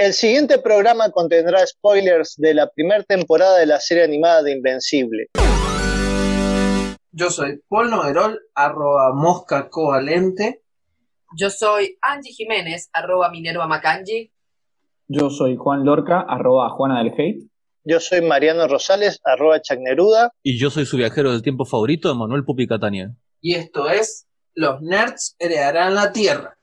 El siguiente programa contendrá spoilers de la primera temporada de la serie animada de Invencible. Yo soy Paul Noverol, arroba mosca covalente. Yo soy Angie Jiménez, arroba Minerva Macangi. Yo soy Juan Lorca, arroba Juana del Hate. Yo soy Mariano Rosales, arroba Chagneruda. Y yo soy su viajero del tiempo favorito, Manuel Pupi Catania. Y esto es Los Nerds Heredarán la Tierra.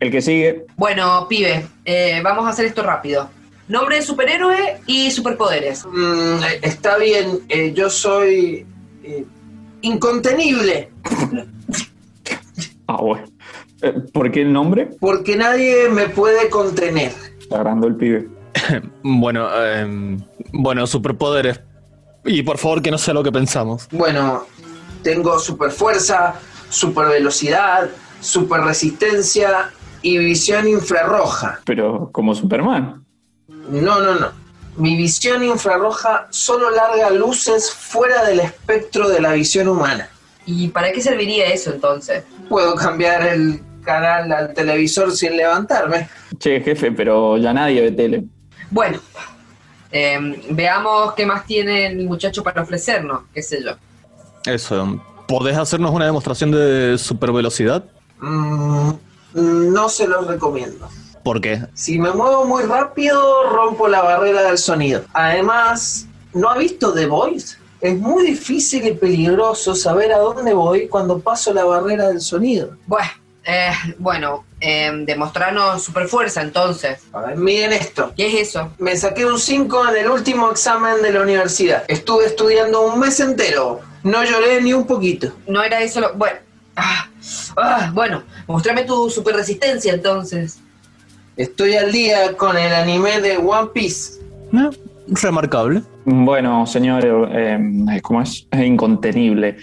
El que sigue. Bueno, pibe, eh, vamos a hacer esto rápido. Nombre de superhéroe y superpoderes. Mm, está bien, eh, yo soy eh, incontenible, Ah, bueno. Eh, ¿Por qué el nombre? porque nadie me puede contener. Está agrando el pibe. Bueno, em, bueno, superpoderes. Y por favor que no sea lo que pensamos. Bueno, tengo super fuerza, super velocidad, super resistencia y visión infrarroja. Pero como Superman. No, no, no. Mi visión infrarroja solo larga luces fuera del espectro de la visión humana. ¿Y para qué serviría eso entonces? Puedo cambiar el canal al televisor sin levantarme. Che, jefe, pero ya nadie ve tele. Bueno, eh, veamos qué más tiene el muchacho para ofrecernos, qué sé yo. Eso. ¿Podés hacernos una demostración de supervelocidad? Mm, no se los recomiendo. ¿Por qué? Si me muevo muy rápido, rompo la barrera del sonido. Además, ¿no ha visto The Voice? Es muy difícil y peligroso saber a dónde voy cuando paso la barrera del sonido. Bueno, eh, bueno eh, demostrarnos superfuerza entonces. A ver, miren esto. ¿Qué es eso? Me saqué un 5 en el último examen de la universidad. Estuve estudiando un mes entero. No lloré ni un poquito. No era eso lo... Bueno, ah, ah, bueno, mostrame tu superresistencia entonces. Estoy al día con el anime de One Piece. Eh, remarcable. Bueno, señor, eh, ¿cómo es? Es incontenible.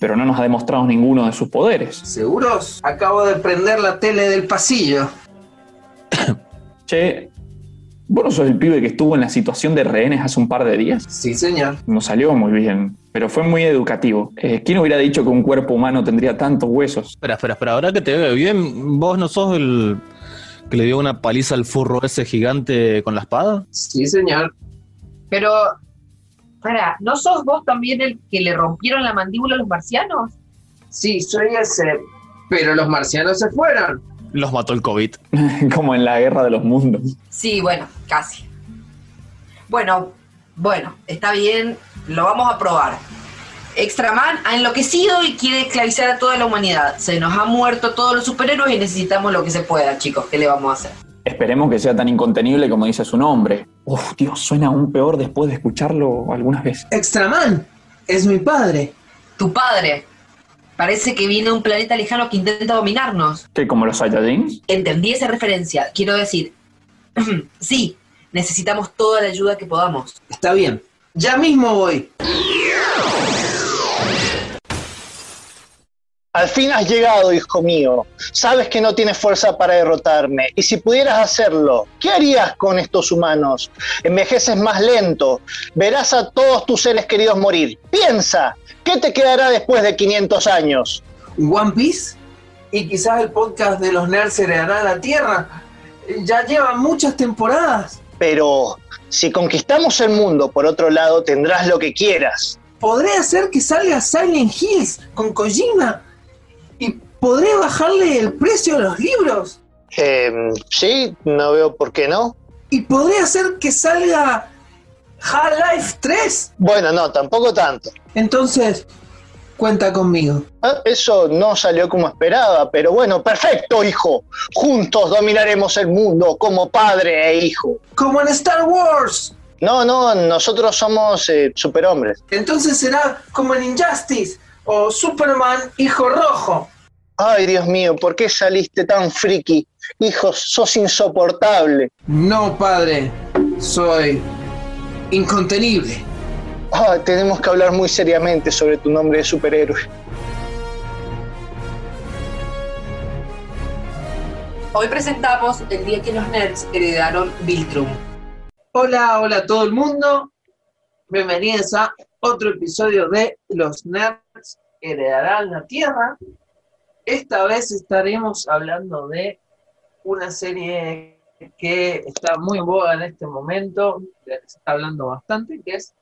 Pero no nos ha demostrado ninguno de sus poderes. ¿Seguros? Acabo de prender la tele del pasillo. Che, ¿vos no sos el pibe que estuvo en la situación de rehenes hace un par de días? Sí, señor. No salió muy bien, pero fue muy educativo. Eh, ¿Quién hubiera dicho que un cuerpo humano tendría tantos huesos? Espera, espera, espera. Ahora que te veo bien, ¿vos no sos el que le dio una paliza al furro ese gigante con la espada? Sí, señor. Pero, para, ¿no sos vos también el que le rompieron la mandíbula a los marcianos? Sí, soy ese. Pero los marcianos se fueron. Los mató el COVID. Como en la guerra de los mundos. Sí, bueno, casi. Bueno, bueno, está bien, lo vamos a probar. Extraman ha enloquecido y quiere esclavizar a toda la humanidad. Se nos han muerto todos los superhéroes y necesitamos lo que se pueda, chicos. ¿Qué le vamos a hacer? Esperemos que sea tan incontenible como dice su nombre. Uf, Dios, suena aún peor después de escucharlo algunas veces. Extraman es mi padre. Tu padre. Parece que viene de un planeta lejano que intenta dominarnos. ¿Qué, como los Saiyajins? Entendí esa referencia. Quiero decir, sí, necesitamos toda la ayuda que podamos. Está bien. Ya mismo voy. Al fin has llegado, hijo mío. Sabes que no tienes fuerza para derrotarme. Y si pudieras hacerlo, ¿qué harías con estos humanos? Envejeces más lento. Verás a todos tus seres queridos morir. Piensa, ¿qué te quedará después de 500 años? One Piece y quizás el podcast de los nerds heredará la Tierra. Ya llevan muchas temporadas. Pero si conquistamos el mundo, por otro lado, tendrás lo que quieras. Podré hacer que salga Silent Hills con Kojima y podré bajarle el precio a los libros Eh, sí, no veo por qué no. y podré hacer que salga Half-Life 3. Bueno, no, tampoco tanto. Entonces, cuenta conmigo. Ah, Eso no salió como esperaba, pero bueno, perfecto, hijo. Juntos dominaremos el mundo como padre e hijo. Como en Star Wars. No, no, nosotros somos eh, superhombres. Entonces será como en Injustice o Superman Hijo Rojo. Ay, Dios mío, ¿por qué saliste tan friki? Hijo, sos insoportable. No, padre. Soy incontenible. Ah, tenemos que hablar muy seriamente sobre tu nombre de superhéroe. Hoy presentamos el día que los nerds heredaron Viltrum. Hola, hola a todo el mundo. Bienvenidos a otro episodio de Los Nerds Heredarán la Tierra. Esta vez estaremos hablando de una serie que está muy en boga en este momento, de la que se está hablando bastante, que es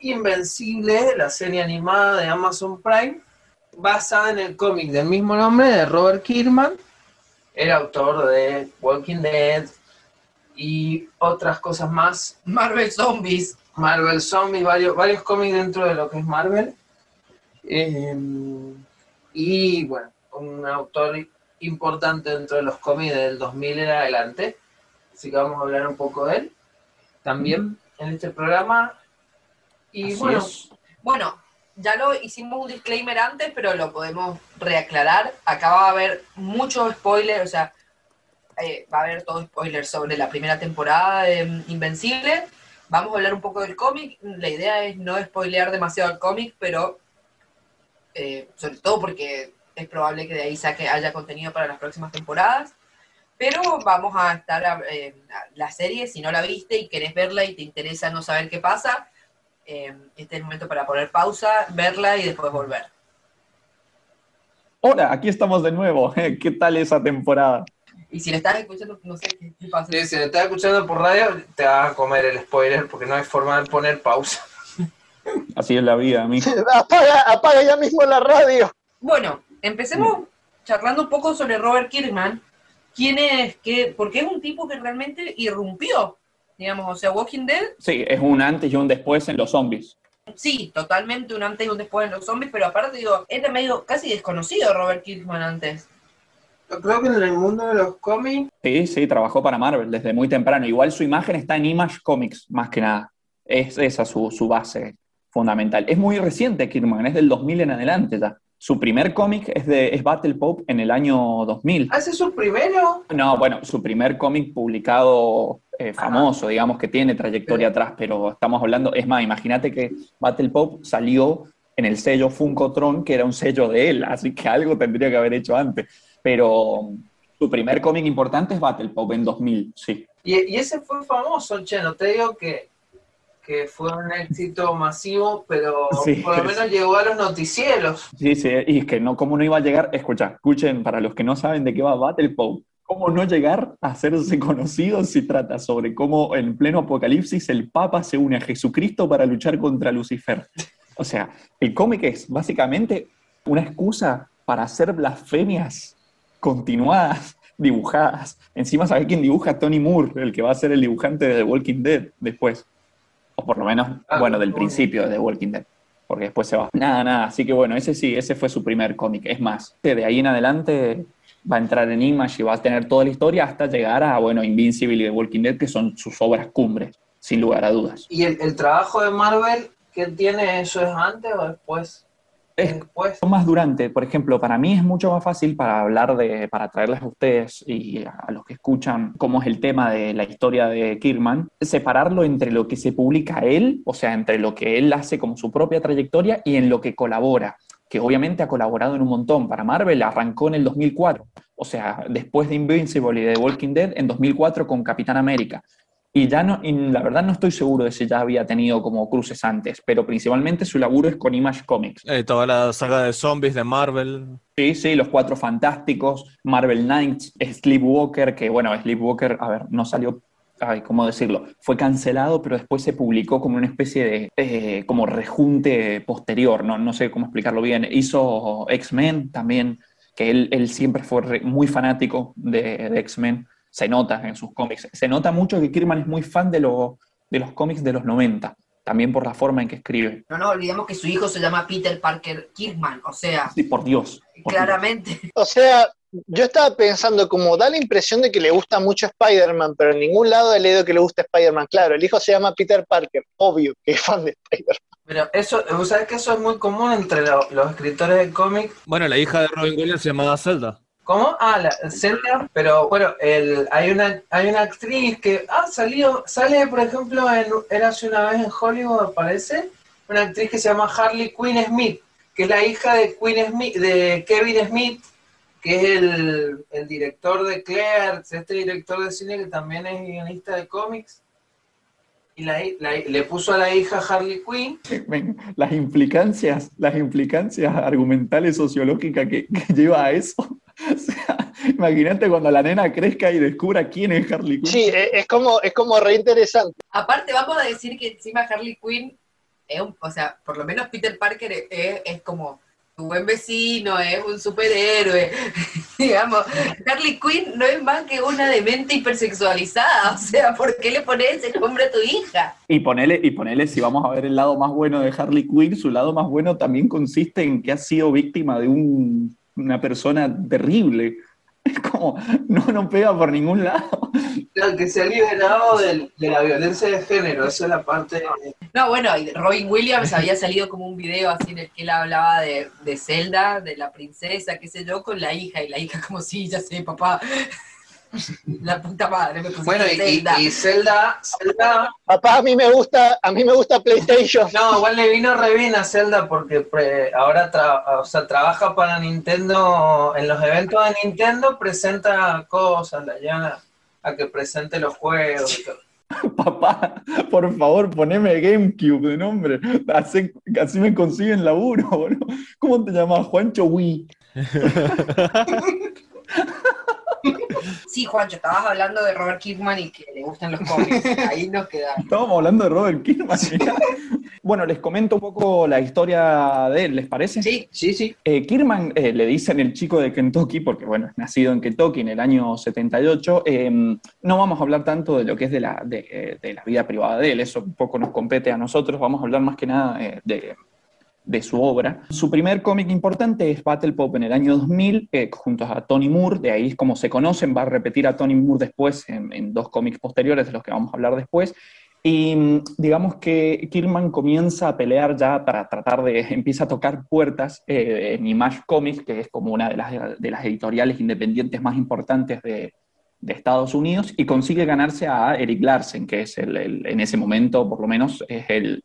Invencible, la serie animada de Amazon Prime, basada en el cómic del mismo nombre de Robert Kirkman, el autor de Walking Dead y otras cosas más. Marvel Zombies. Marvel Zombies, varios, varios cómics dentro de lo que es Marvel. Eh, y bueno, un autor importante dentro de los cómics del 2000 en adelante. Así que vamos a hablar un poco de él también en este programa. Y Así bueno, es. Bueno, ya lo hicimos un disclaimer antes, pero lo podemos reaclarar. Acá va a haber muchos spoilers, o sea, eh, va a haber todo spoiler sobre la primera temporada de Invencible. Vamos a hablar un poco del cómic. La idea es no spoilear demasiado el cómic, pero eh, sobre todo porque es probable que de ahí saque haya contenido para las próximas temporadas. Pero vamos a estar a, eh, a la serie, si no la viste y querés verla y te interesa no saber qué pasa, eh, este es el momento para poner pausa, verla y después volver. Hola, aquí estamos de nuevo. ¿Qué tal esa temporada? Y si la estás escuchando, no sé qué, qué pasa. si lo estás escuchando por radio, te vas a comer el spoiler porque no hay forma de poner pausa. Así es la vida, a mí. Apaga, apaga ya mismo la radio. Bueno, empecemos charlando un poco sobre Robert Kirkman. ¿Quién es? Qué, porque es un tipo que realmente irrumpió, digamos, o sea, Walking Dead, Sí, es un antes y un después en los zombies. sí, totalmente un antes y un después en los zombies, pero aparte digo, era medio casi desconocido Robert Kirkman antes. Yo creo que en el mundo de los cómics, Sí, sí, trabajó para Marvel desde muy temprano. Igual su imagen está en Image Comics, más que nada. Es esa su, su base fundamental. Es muy reciente Kirkman, es del 2000 en adelante ya. Su primer cómic es de es Battle Pope en el año 2000. ¿hace su primero? No, bueno, su primer cómic publicado eh, famoso, digamos que tiene trayectoria atrás, pero estamos hablando, es más, imagínate que Battle Pop salió en el sello Funkotron, que era un sello de él, así que algo tendría que haber hecho antes. Pero su primer cómic importante es Battle Pop en 2000, sí. Y, y ese fue famoso, che, no te digo que, que fue un éxito masivo, pero Sí, por lo menos llegó a los noticieros. Sí, sí, y es que no, ¿cómo no iba a llegar? Escucha, escuchen, para los que no saben de qué va Battle Pop, ¿cómo no llegar a hacerse conocido si trata sobre cómo en pleno apocalipsis el Papa se une a Jesucristo para luchar contra Lucifer? O sea, el cómic es básicamente una excusa para hacer blasfemias continuadas, dibujadas. Encima, ¿sabes quién dibuja? Tony Moore, el que va a ser el dibujante de The Walking Dead después. O por lo menos, Ah, bueno, del principio de The Walking Dead porque después se va. Nada, nada. Así que bueno, ese sí, ese fue su primer cómic. Es más, de ahí en adelante va a entrar en Image y va a tener toda la historia hasta llegar a, bueno, Invincible y The Walking Dead, que son sus obras cumbres, sin lugar a dudas. ¿Y el, el trabajo de Marvel que tiene eso es antes o después? Es después. más durante, por ejemplo, para mí es mucho más fácil para hablar de, para traerles a ustedes y a los que escuchan cómo es el tema de la historia de Kirkman, separarlo entre lo que se publica él, o sea, entre lo que él hace como su propia trayectoria y en lo que colabora, que obviamente ha colaborado en un montón. Para Marvel arrancó en el 2004, o sea, después de Invincible y de Walking Dead, en 2004 con Capitán América. Y ya no, y la verdad no estoy seguro de si ya había tenido como cruces antes, pero principalmente su laburo es con Image Comics. Eh, toda la saga de zombies de Marvel. Sí, sí, los Cuatro Fantásticos, Marvel Knights, Sleepwalker, que bueno, Sleepwalker, a ver, no salió, ay, ¿cómo decirlo? Fue cancelado, pero después se publicó como una especie de, eh, como rejunte posterior, no, no sé cómo explicarlo bien. Hizo X-Men también, que él, él siempre fue re- muy fanático de, de X-Men, se nota en sus cómics. Se nota mucho que Kirkman es muy fan de, lo- de los cómics de los 90, también por la forma en que escribe. No nos olvidemos que su hijo se llama Peter Parker Kirkman, o sea, Sí, por Dios. por Dios. claramente. O sea, yo estaba pensando, como da la impresión de que le gusta mucho Spider-Man, pero en ningún lado he leído que le guste Spider-Man. Claro, el hijo se llama Peter Parker, obvio que es fan de Spider-Man. Pero eso, vos sabés que eso es muy común entre lo- los escritores de cómic. Bueno, la hija de Robin Williams se llamaba Zelda. ¿Cómo? Ah, la Zelda, pero bueno, el, hay una hay una actriz que ah, salió, sale por ejemplo en Érase una vez en Hollywood, aparece, una actriz que se llama Harley Quinn Smith, que es la hija de Quinn Smith, de Kevin Smith, que es el, el director de Clerks, este director de cine que también es guionista de cómics. Y la, la- le puso a la hija Harley Quinn. Ven, las implicancias, las implicancias argumentales sociológicas que, que lleva a eso. O sea, imagínate cuando la nena crezca y descubra quién es Harley Quinn. Sí, e- es como, es como re interesante. Aparte, vamos a decir que encima Harley Quinn, es un- o sea, por lo menos Peter Parker es, es como tu buen vecino, es un superhéroe. Digamos, Harley Quinn no es más que una demente hipersexualizada. O sea, ¿por qué le pones ese nombre a tu hija? Y ponele, y ponele, si vamos a ver el lado más bueno de Harley Quinn, su lado más bueno también consiste en que ha sido víctima de un- una persona terrible. Es como, no, no pega por ningún lado. Claro, que se ha liberado de la violencia de género, esa es la parte. No, bueno, Robin Williams había salido como un video así en el que él hablaba de, de Zelda, de la princesa, qué sé yo, con la hija, y la hija como, sí, ya sé, papá. La puta madre, me Bueno, y, Zelda. y Zelda, Zelda, Papá, a mí me gusta, a mí me gusta PlayStation. no, igual le vino re bien a Zelda porque pre- ahora tra- o sea, trabaja para Nintendo, en los eventos de Nintendo presenta cosas, la a que presente los juegos y todo. Papá, por favor, poneme GameCube de nombre. Así, así me consiguen laburo, boludo. ¿Cómo te llamas? Juancho Wii. Sí, Juancho, estabas hablando de Robert Kirkman y que le gustan los cómics. Ahí nos quedamos. Estábamos hablando de Robert Kirkman. bueno, les comento un poco la historia de él, ¿les parece? Sí, Sí, sí. Eh, Kirman eh, le dicen el chico de Kentucky, porque bueno, es nacido en Kentucky en el año 78. Eh, no vamos a hablar tanto de lo que es de la, de, eh, de la vida privada de él, eso un poco nos compete a nosotros. Vamos a hablar más que nada eh, de, de su obra. Su primer cómic importante es Battle Pop en el año 2000, eh, junto a Tony Moore, de ahí es como se conocen, va a repetir a Tony Moore después en, dos cómics posteriores de los que vamos a hablar después. Y mm, digamos que Kirman comienza a pelear ya para tratar de, empieza a tocar puertas eh, en Image Comics, que es como una de las, de las editoriales independientes más importantes de, Estados Unidos, y consigue ganarse a Eric Larsen, que es el- en ese momento, por lo menos, es el,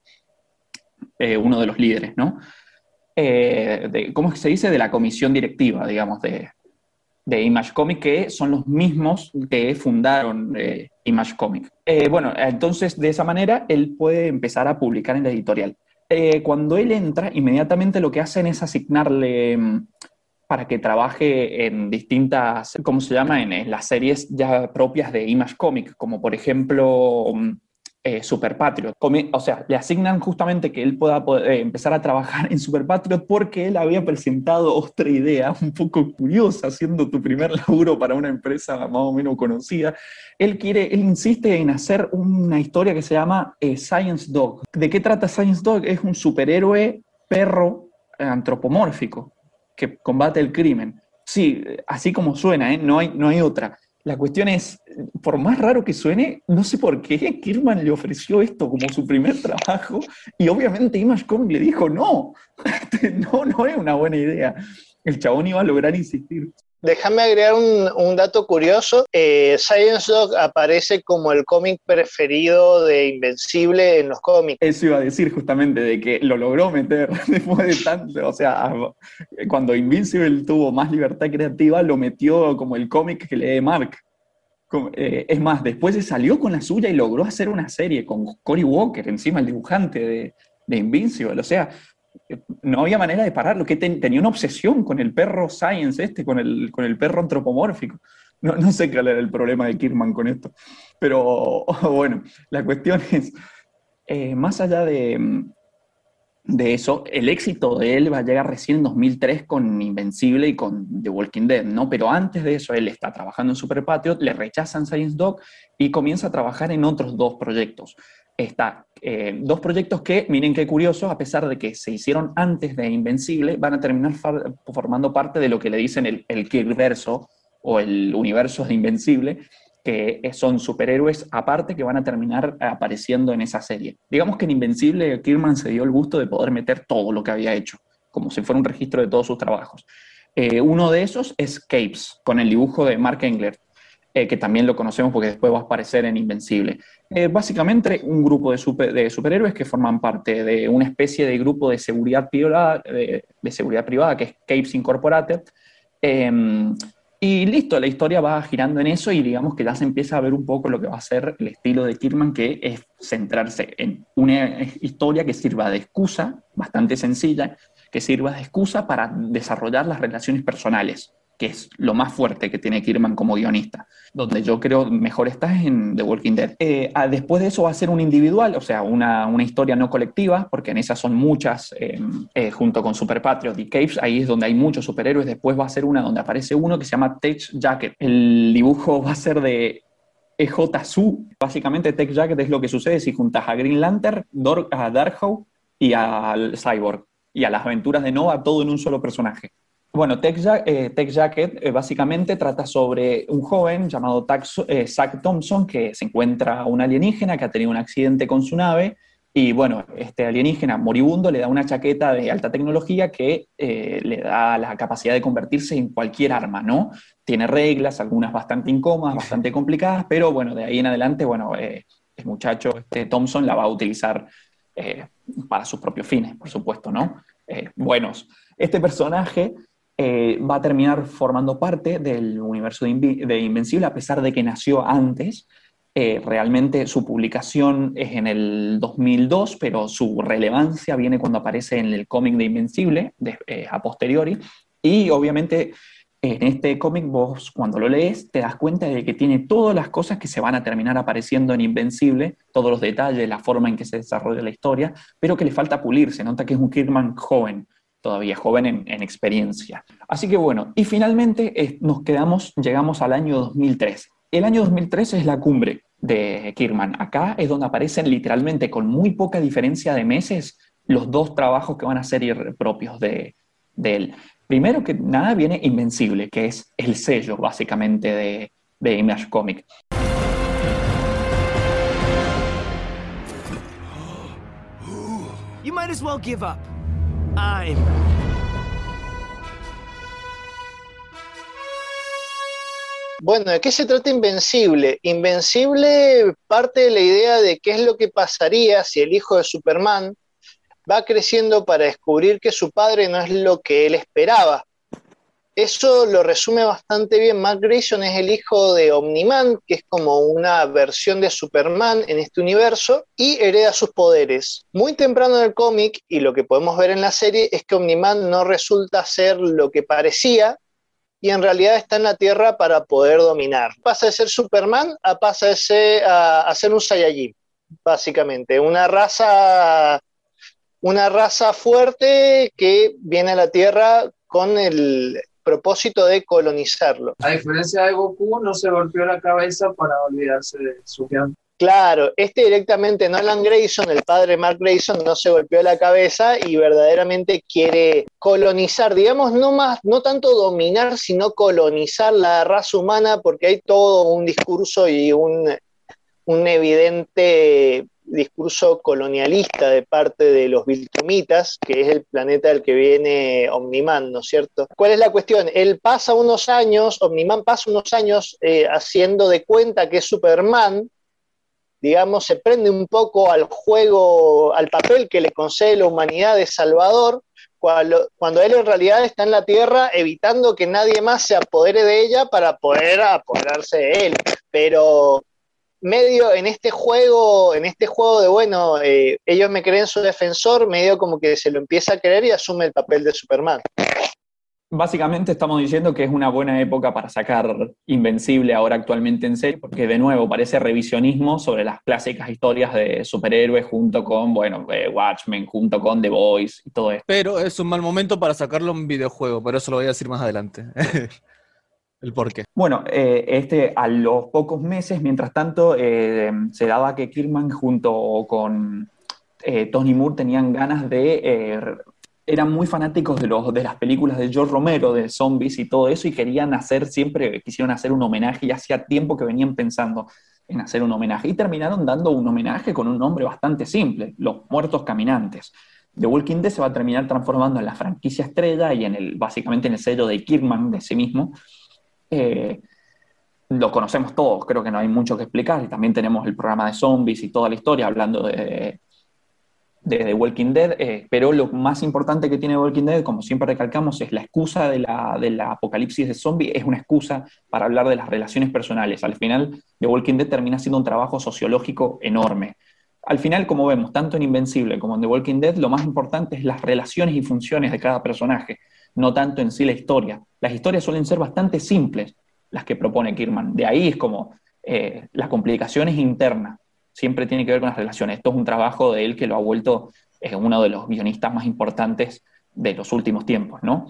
eh, uno de los líderes, ¿no? Eh, de, ¿Cómo se dice? De la comisión directiva, digamos, de, de Image Comic, que son los mismos que fundaron eh, Image Comic. Eh, bueno, entonces de esa manera él puede empezar a publicar en la editorial. Cuando él entra, inmediatamente lo que hacen es asignarle mm, para que trabaje en distintas, ¿cómo se llama? En, en las series ya propias de Image Comic, como por ejemplo mm, eh, Super Patriot. O sea, le asignan justamente que él pueda eh, empezar a trabajar en Super Patriot porque él había presentado otra idea un poco curiosa, siendo tu primer laburo para una empresa más o menos conocida. Él quiere, él insiste en hacer una historia que se llama eh, Science Dog. ¿De qué trata Science Dog? Es un superhéroe perro eh, antropomórfico que combate el crimen. Sí, así como suena, no, hay, no hay otra. La cuestión es, por más raro que suene, no sé por qué Kirman le ofreció esto como su primer trabajo y obviamente Image le dijo, no, no, no es una buena idea. El chabón iba a lograr insistir. Déjame agregar un, dato curioso. Eh, Science Dog aparece como el cómic preferido de Invencible en los cómics. Eso iba a decir justamente, de que lo logró meter después de tanto, o sea, cuando Invincible tuvo más libertad creativa, lo metió como el cómic que lee Mark. Eh, es más, después se salió con la suya y logró hacer una serie con Cory Walker, encima el dibujante de, de Invincible. O sea, no había manera de pararlo, que ten- tenía una obsesión con el perro Science este, con el, con el perro antropomórfico. No, no sé cuál era el problema de Kirman con esto. Pero bueno, la cuestión es, eh, más allá de, de eso, el éxito de él va a llegar recién en 2003 con Invencible y con The Walking Dead, ¿no? Pero antes de eso, él está trabajando en Super Patriot, le rechazan Science Dog y comienza a trabajar en otros dos proyectos. Está, eh, dos proyectos que, miren qué curioso, a pesar de que se hicieron antes de Invencible, van a terminar formando parte de lo que le dicen el, el Kirkverso o el universo de Invencible, que son superhéroes aparte que van a terminar apareciendo en esa serie. Digamos que en Invencible Kirman se dio el gusto de poder meter todo lo que había hecho, como si fuera un registro de todos sus trabajos. Eh, uno de esos es Capes, con el dibujo de Mark Engler, eh, que también lo conocemos porque después va a aparecer en Invencible. Eh, básicamente un grupo de, super- de superhéroes que forman parte de una especie de grupo de seguridad privada, de seguridad privada que es Capes Incorporated, Em, y listo, la historia va girando en eso y digamos que ya se empieza a ver un poco lo que va a ser el estilo de Kirman, que es centrarse en una historia que sirva de excusa, bastante sencilla, que sirva de excusa para desarrollar las relaciones personales que es lo más fuerte que tiene Kirman como guionista. Donde yo creo mejor está es en The Walking Dead. Eh, ah, después de eso va a ser un individual, o sea, una, una historia no colectiva, porque en esas son muchas, em, eh, junto con Super Patriot y Caves, ahí es donde hay muchos superhéroes. Después va a ser una donde aparece uno que se llama Tech Jacket. El dibujo va a ser de EJ Su. Básicamente, Tech Jacket es lo que sucede si juntas a Green Lantern, a Darkhold y al Cyborg. Y a las aventuras de Nova, todo en un solo personaje. Bueno, Tech, eh, Jacket eh, básicamente trata sobre un joven llamado eh, Zack Thompson que se encuentra un alienígena que ha tenido un accidente con su nave y bueno, este alienígena moribundo le da una chaqueta de alta tecnología que le da la capacidad de convertirse en cualquier arma, ¿no? Tiene reglas, algunas bastante incómodas, bastante complicadas, pero bueno, de ahí en adelante, bueno, el muchacho este Thompson la va a utilizar para sus propios fines, por supuesto, ¿no? buenos. Este personaje eh, va a terminar formando parte del universo de, Invencible, a pesar de que nació antes. Eh, realmente su publicación es en el 2002, pero su relevancia viene cuando aparece en el cómic de Invencible, eh, a posteriori. Y obviamente en este cómic vos cuando lo lees te das cuenta de que tiene todas las cosas que se van a terminar apareciendo en Invencible, todos los detalles, la forma en que se desarrolla la historia, pero que le falta pulirse, nota que es un Kirkman joven todavía joven en, experiencia. Así que bueno, y finalmente eh, nos quedamos, llegamos al año 2003. El año 2003 es la cumbre de Kirman. Acá es donde aparecen literalmente con muy poca diferencia de meses los dos trabajos que van a ser propios de, él. Primero que nada viene Invencible, que es el sello básicamente de, de Image Comic. You might as well give up. Bueno, ¿de qué se trata Invencible? Invencible parte de la idea de qué es lo que pasaría si el hijo de Superman va creciendo para descubrir que su padre no es lo que él esperaba. Eso lo resume bastante bien. Mark Grayson es el hijo de Omniman, que es como una versión de Superman en este universo, y hereda sus poderes. Muy temprano en el cómic, y lo que podemos ver en la serie, es que Omniman no resulta ser lo que parecía, y en realidad está en la Tierra para poder dominar. Pasa de ser Superman a pasa ser, a, ser un Saiyajin, básicamente. Una raza, una raza fuerte que viene a la Tierra con el, propósito de colonizarlo. A diferencia de Goku, no se golpeó la cabeza para olvidarse de su piano. Claro, este directamente Nolan Grayson, el padre Mark Grayson, no se golpeó la cabeza y verdaderamente quiere colonizar, digamos, no más, no tanto dominar, sino colonizar la raza humana, porque hay todo un discurso y un, un evidente discurso colonialista de parte de los Viltrumitas, que es el planeta del que viene Omniman, ¿no es cierto? ¿Cuál es la cuestión? Él pasa unos años, Omniman pasa unos años eh, haciendo de cuenta que es Superman, digamos, se prende un poco al juego, al papel que le concede la humanidad de Salvador, cuando, cuando, él en realidad está en la Tierra evitando que nadie más se apodere de ella para poder apoderarse de él. Pero medio en este juego, en este juego de, bueno, eh, ellos me creen su defensor, medio como que se lo empieza a creer y asume el papel de Superman. Básicamente estamos diciendo que es una buena época para sacar Invencible ahora actualmente en serie, porque de nuevo parece revisionismo sobre las clásicas historias de superhéroes junto con, bueno, eh, Watchmen, junto con The Boys y todo esto. Pero es un mal momento para sacarlo en videojuego, pero eso lo voy a decir más adelante. ¿El por qué? Bueno, eh, este, a los pocos meses, mientras tanto, eh, se daba que Kirkman junto con eh, Tony Moore tenían ganas de... eran muy fanáticos de, los, de las películas de George Romero, de zombies y todo eso, y querían hacer siempre, quisieron hacer un homenaje, y hacía tiempo que venían pensando en hacer un homenaje, y terminaron dando un homenaje con un nombre bastante simple, Los Muertos Caminantes. The Walking Dead se va a terminar transformando en la franquicia estrella y en el, básicamente en el sello de Kirkman de sí mismo, eh, lo conocemos todos, creo que no hay mucho que explicar, y también tenemos el programa de zombies y toda la historia hablando de, de Walking Dead, eh, pero lo más importante que tiene Walking Dead, como siempre recalcamos, es la excusa de la, de la apocalipsis de zombie, es una excusa para hablar de las relaciones personales. Al final, The Walking Dead termina siendo un trabajo sociológico enorme. Al final, como vemos, tanto en Invencible como en The Walking Dead, lo más importante es las relaciones y funciones de cada personaje, no tanto en sí la historia. Las historias suelen ser bastante simples, las que propone Kirman. De ahí es como eh, las complicaciones internas siempre tiene que ver con las relaciones. Esto es un trabajo de él que lo ha vuelto eh, uno de los guionistas más importantes de los últimos tiempos, ¿no?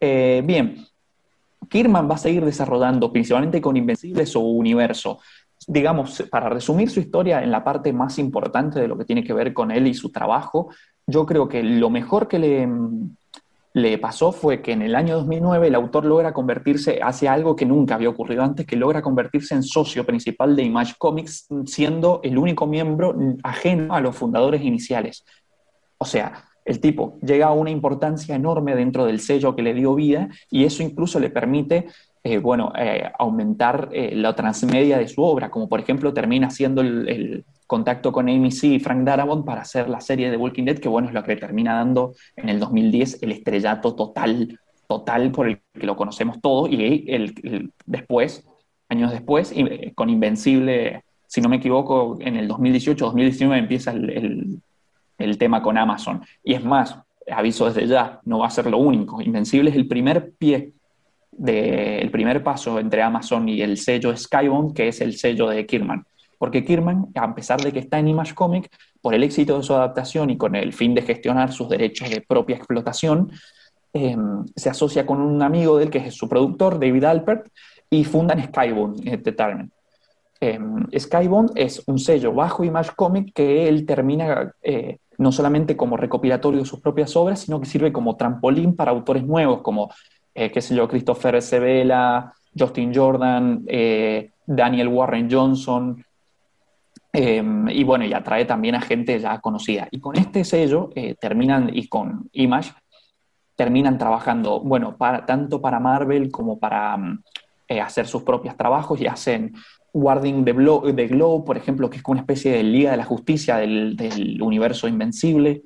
Eh, bien, Kirman va a seguir desarrollando, principalmente con Invencible, su universo. Digamos, para resumir su historia en la parte más importante de lo que tiene que ver con él y su trabajo, yo creo que lo mejor que le, le pasó fue que en el año 2009 el autor logra convertirse, hace algo que nunca había ocurrido antes, que logra convertirse en socio principal de Image Comics, siendo el único miembro ajeno a los fundadores iniciales. O sea, el tipo llega a una importancia enorme dentro del sello que le dio vida y eso incluso le permite eh, bueno, eh, aumentar eh, la transmedia de su obra, como por ejemplo termina siendo el, contacto con AMC y Frank Darabont para hacer la serie de Walking Dead, que bueno, es lo que termina dando en el 2010 el estrellato total, total por el que lo conocemos todos, y el, después, años después, con Invencible, si no me equivoco, en el 2018-2019 empieza el, el tema con Amazon. Y es más, aviso desde ya, no va a ser lo único. Invencible es el primer pie del primer paso entre Amazon y el sello Skybound, que es el sello de Kirman. Porque Kirman, a pesar de que está en Image Comic, por el éxito de su adaptación y con el fin de gestionar sus derechos de propia explotación, em, se asocia con un amigo de él, que es su productor, David Alpert, y fundan Skybound Entertainment. Eh, Skybound es un sello bajo Image Comic que él termina eh, no solamente como recopilatorio de sus propias obras, sino que sirve como trampolín para autores nuevos como eh, qué Christopher Sebela, Justin Jordan, eh, Daniel Warren Johnson, em, y bueno, y atrae también a gente ya conocida. Y con este sello eh, terminan, y con Image, terminan trabajando, bueno, para, tanto para Marvel como para mm, hacer sus propios trabajos y hacen Guarding the, Globe, por ejemplo, que es como una especie de Liga de la Justicia del, del universo invencible.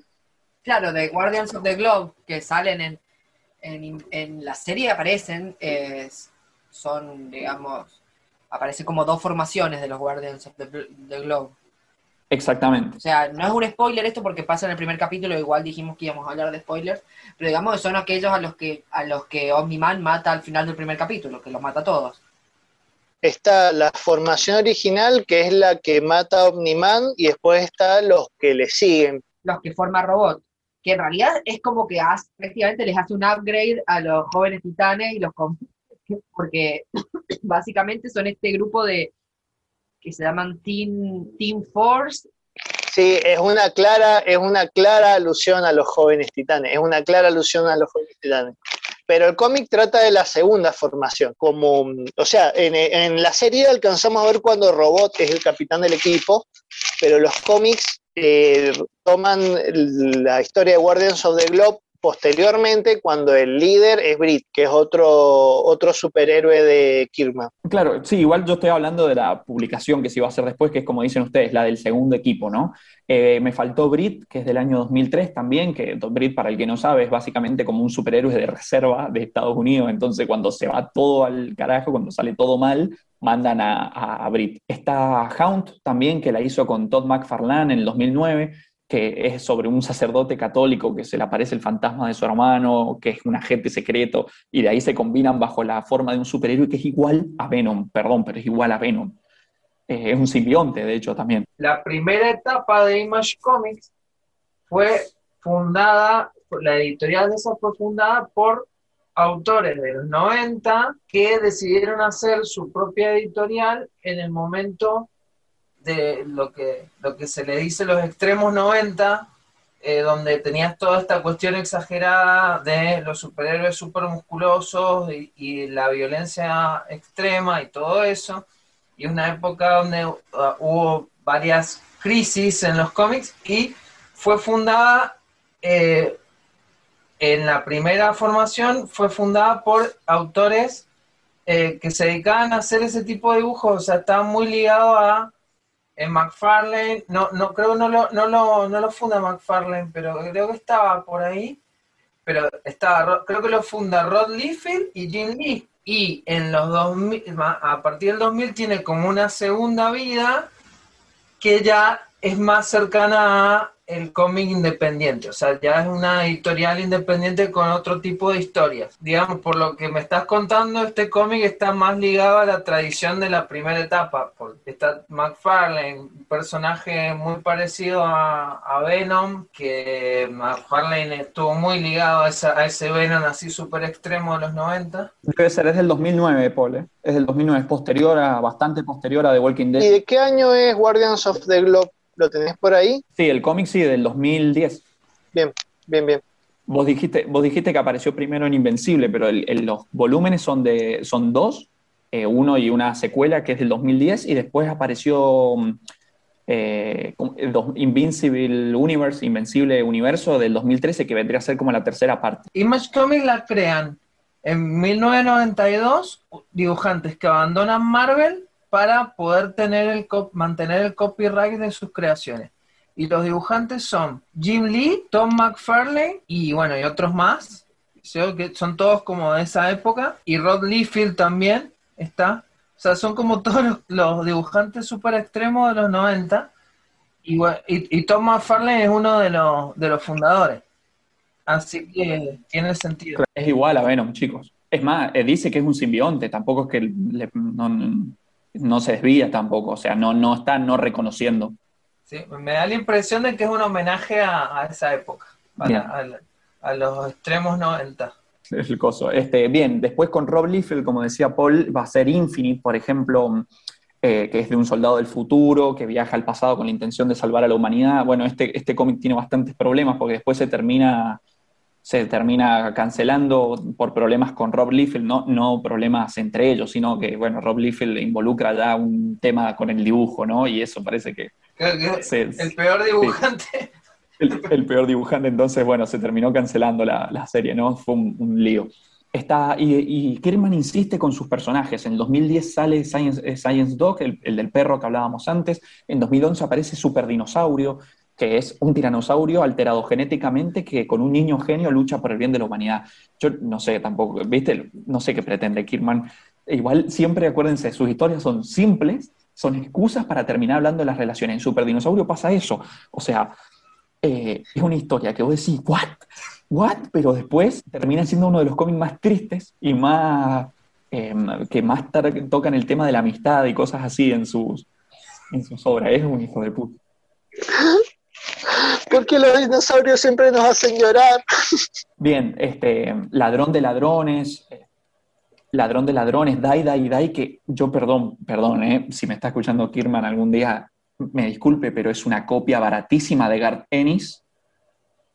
Claro, de Guardians of the Globe, que salen en, en, la serie aparecen, son, digamos, aparecen como dos formaciones de los Guardians of the, Globe. Exactamente. O sea, no es un spoiler esto porque pasa en el primer capítulo, igual dijimos que íbamos a hablar de spoilers, pero digamos que son aquellos a los que, a los que Omni-Man mata al final del primer capítulo, que los mata a todos. Está la formación original, que es la que mata a Omni-Man, y después está los que le siguen. Los que forma robot que en realidad es como que hace, prácticamente les hace un upgrade a los jóvenes titanes y los porque básicamente son este grupo de que se llaman Team, Team Force. Sí, es una clara, es una clara alusión a los jóvenes titanes, es una clara alusión a los jóvenes titanes. Pero el cómic trata de la segunda formación, como, o sea, en, en la serie alcanzamos a ver cuando Robot es el capitán del equipo, pero los cómics eh, toman la historia de Guardians of the Globe posteriormente cuando el líder es Brit, que es otro, otro superhéroe de Kirman. Claro, sí, igual yo estoy hablando de la publicación que se iba a hacer después, que es como dicen ustedes, la del segundo equipo, ¿no? Eh, me faltó Brit, que es del año 2003 también, que Brit, para el que no sabe, es básicamente como un superhéroe de reserva de Estados Unidos, entonces cuando se va todo al carajo, cuando sale todo mal, mandan a, a, Brit. Está Hound también, que la hizo con Todd McFarlane en el 2009, que es sobre un sacerdote católico que se le aparece el fantasma de su hermano, que es un agente secreto, y de ahí se combinan bajo la forma de un superhéroe que es igual a Venom, perdón, pero es igual a Venom. Eh, es un simbionte, de hecho, también. La primera etapa de Image Comics fue fundada, la editorial de esa fue fundada por autores de los 90 que decidieron hacer su propia editorial en el momento de lo que, lo que se le dice los extremos 90, eh, donde tenías toda esta cuestión exagerada de los superhéroes super musculosos y, la violencia extrema y todo eso, y una época donde uh, hubo varias crisis en los cómics y fue fundada eh, en la primera formación fue fundada por autores eh, que se dedicaban a hacer ese tipo de dibujos, o sea, estaba muy ligado a En McFarlane, no, no creo no lo, no lo, no lo funda McFarlane, pero creo que estaba por ahí. Pero estaba, creo que lo funda Rod Liefeld y Jim Lee. Y en los 2000, a partir del 2000 tiene como una segunda vida que ya es más cercana a el cómic independiente, o sea, ya es una editorial independiente con otro tipo de historias. Digamos, por lo que me estás contando, este cómic está más ligado a la tradición de la primera etapa, porque está McFarlane, un personaje muy parecido a, Venom, que McFarlane estuvo muy ligado a, ese Venom así súper extremo de los 90. Debe ser, es del 2009, Paul, ¿eh? es del 2009, es posterior a, bastante posterior a The Walking Dead. ¿Y de qué año es Guardians of the Globe? ¿Lo tenés por ahí? Sí, el cómic sí, del 2010. Bien, bien, bien. Vos dijiste, vos dijiste que apareció primero en Invencible, pero los volúmenes son, de, son dos, eh, uno y una secuela que es del 2010, y después apareció mm, eh, Invincible Universe, Invencible Universo del 2013, que vendría a ser como la tercera parte. Image Comics la crean en 1992, dibujantes que abandonan Marvel para poder tener el mantener el copyright de sus creaciones. Y los dibujantes son Jim Lee, Tom McFarlane y bueno, y otros más. que son todos como de esa época. Y Rod Liefeld también está. O sea, son como todos los, dibujantes super extremos de los 90. Y, y, Tom McFarlane es uno de los, de los fundadores. Así que tiene sentido. Es igual a Venom, chicos. Es más, eh, dice que es un simbionte, tampoco es que le, no se desvía tampoco, o sea, no, no está no reconociendo. Sí, me da la impresión de que es un homenaje a, esa época, a, los extremos 90. el coso. Este, bien, después con Rob Liefeld, como decía Paul, va a ser Infinite, por ejemplo, eh, que es de un soldado del futuro, que viaja al pasado con la intención de salvar a la humanidad. Bueno, este, este cómic tiene bastantes problemas porque después se termina se termina cancelando por problemas con Rob Liefeld, no, no problemas entre ellos, sino que, bueno, Rob Liefeld involucra ya un tema con el dibujo, ¿no? Y eso parece que... el peor dibujante. El, peor dibujante, entonces, bueno, se terminó cancelando la, serie, ¿no? Fue un, lío. Está, y, y Kerman insiste con sus personajes. En 2010 sale Science, eh, Science Dog, el, el, del perro que hablábamos antes. En 2011 aparece Super Dinosaurio que es un tiranosaurio alterado genéticamente que con un niño genio lucha por el bien de la humanidad. Yo no sé tampoco, ¿viste? No sé qué pretende Kirman. Igual siempre acuérdense, sus historias son simples, son excusas para terminar hablando de las relaciones. En Super Dinosaurio pasa eso. O sea, eh, es una historia que vos decís, ¿what? ¿What? Pero después termina siendo uno de los cómics más tristes y más. Em, que más tocan el tema de la amistad y cosas así en sus, en sus obras. Es un hijo de puta. Porque los dinosaurios siempre nos hacen llorar. Bien, este, ladrón de ladrones, ladrón de ladrones, Dai, Dai, Dai, que yo, perdón, perdón, eh, si me está escuchando Kirman algún día, me disculpe, pero es una copia baratísima de Garth Ennis.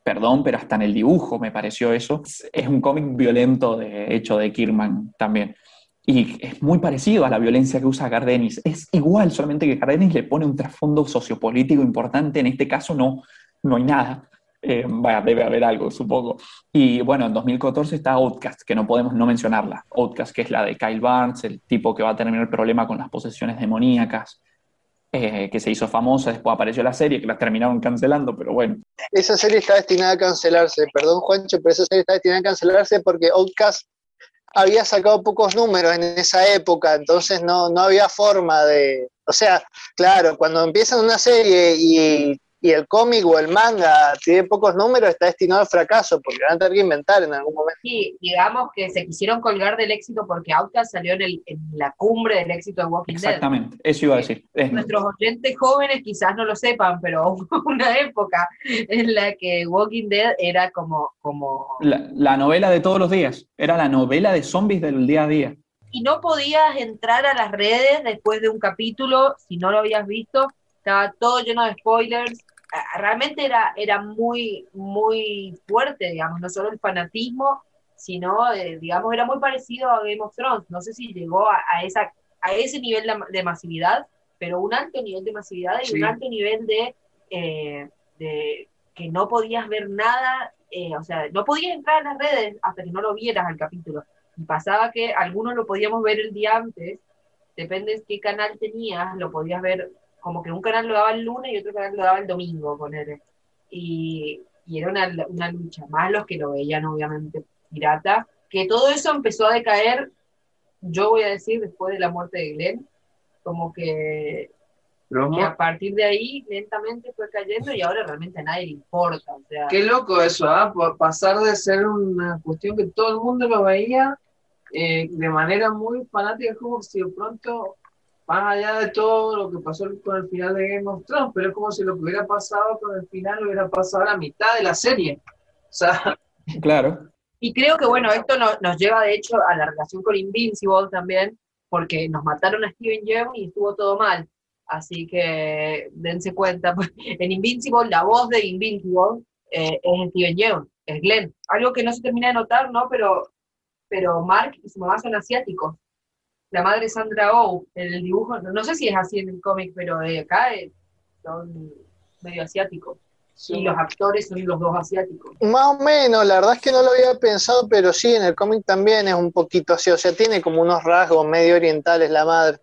Perdón, pero hasta en el dibujo me pareció eso. Es un cómic violento, de hecho, de Kirman también. Y es muy parecido a la violencia que usa Gardenis. Es igual, solamente que Gardenis le pone un trasfondo sociopolítico importante. En este caso no, no hay nada. Eh, vaya, debe haber algo, supongo. Y bueno, en 2014 está Outcast, que no podemos no mencionarla. Outcast, que es la de Kyle Barnes, el tipo que va a tener el problema con las posesiones demoníacas, eh, que se hizo famosa, después apareció la serie, que la terminaron cancelando, pero bueno. Esa serie está destinada a cancelarse, perdón Juancho, pero esa serie está destinada a cancelarse porque Outcast había sacado pocos números en esa época, entonces no, no había forma de... O sea, claro, cuando empiezan una serie y y el cómic o el manga tiene pocos números, está destinado al fracaso, porque van a tener que inventar en algún momento. Sí, digamos que se quisieron colgar del éxito porque Outcast salió en, el, en la cumbre del éxito de Walking Dead. Exactamente, eso iba a decir. Nuestros oyentes jóvenes quizás no lo sepan, pero hubo una época en la que Walking Dead era como... como... La, la novela de todos los días, era la novela de zombies del día a día. Y no podías entrar a las redes después de un capítulo si no lo habías visto estaba todo lleno de spoilers, realmente era, era muy, muy fuerte, digamos, no solo el fanatismo, sino, eh, digamos, era muy parecido a Game of Thrones. No sé si llegó a, esa, a ese nivel de, masividad, pero un alto nivel de masividad y un alto nivel de, eh, de, que no podías ver nada, eh, o sea, no podías entrar a las redes hasta que no lo vieras al capítulo. Y pasaba que algunos lo podíamos ver el día antes, depende de qué canal tenías, lo podías ver como que un canal lo daba el lunes y otro canal lo daba el domingo, con él. Y, y era una, una, lucha, más los que lo veían obviamente pirata, que todo eso empezó a decaer, yo voy a decir, después de la muerte de Glenn, como que, que a partir de ahí lentamente fue cayendo y ahora realmente a nadie le importa. O sea, Qué loco eso, ¿ah? Por pasar de ser una cuestión que todo el mundo lo veía eh, de manera muy fanática, como si de pronto más allá de todo lo que pasó con el final de Game of Thrones, pero es como si lo que hubiera pasado con el final hubiera pasado a la mitad de la serie. O sea, claro. Y creo que, bueno, esto nos lleva de hecho a la relación con Invincible también, porque nos mataron a Steven Yeun y estuvo todo mal. Así que dense cuenta, pues, en Invincible, la voz de Invincible eh, es Steven Yeun, es Glenn. Algo que no se termina de notar, ¿no? Pero, pero Mark y su mamá son asiáticos la madre Sandra Oh, en el dibujo, no, sé si es así en el cómic, pero de acá eh, son medio asiáticos. Y los actores son los dos asiáticos. Más o menos, la verdad es que no lo había pensado, pero sí, en el cómic también es un poquito así, o sea, tiene como unos rasgos medio orientales la madre.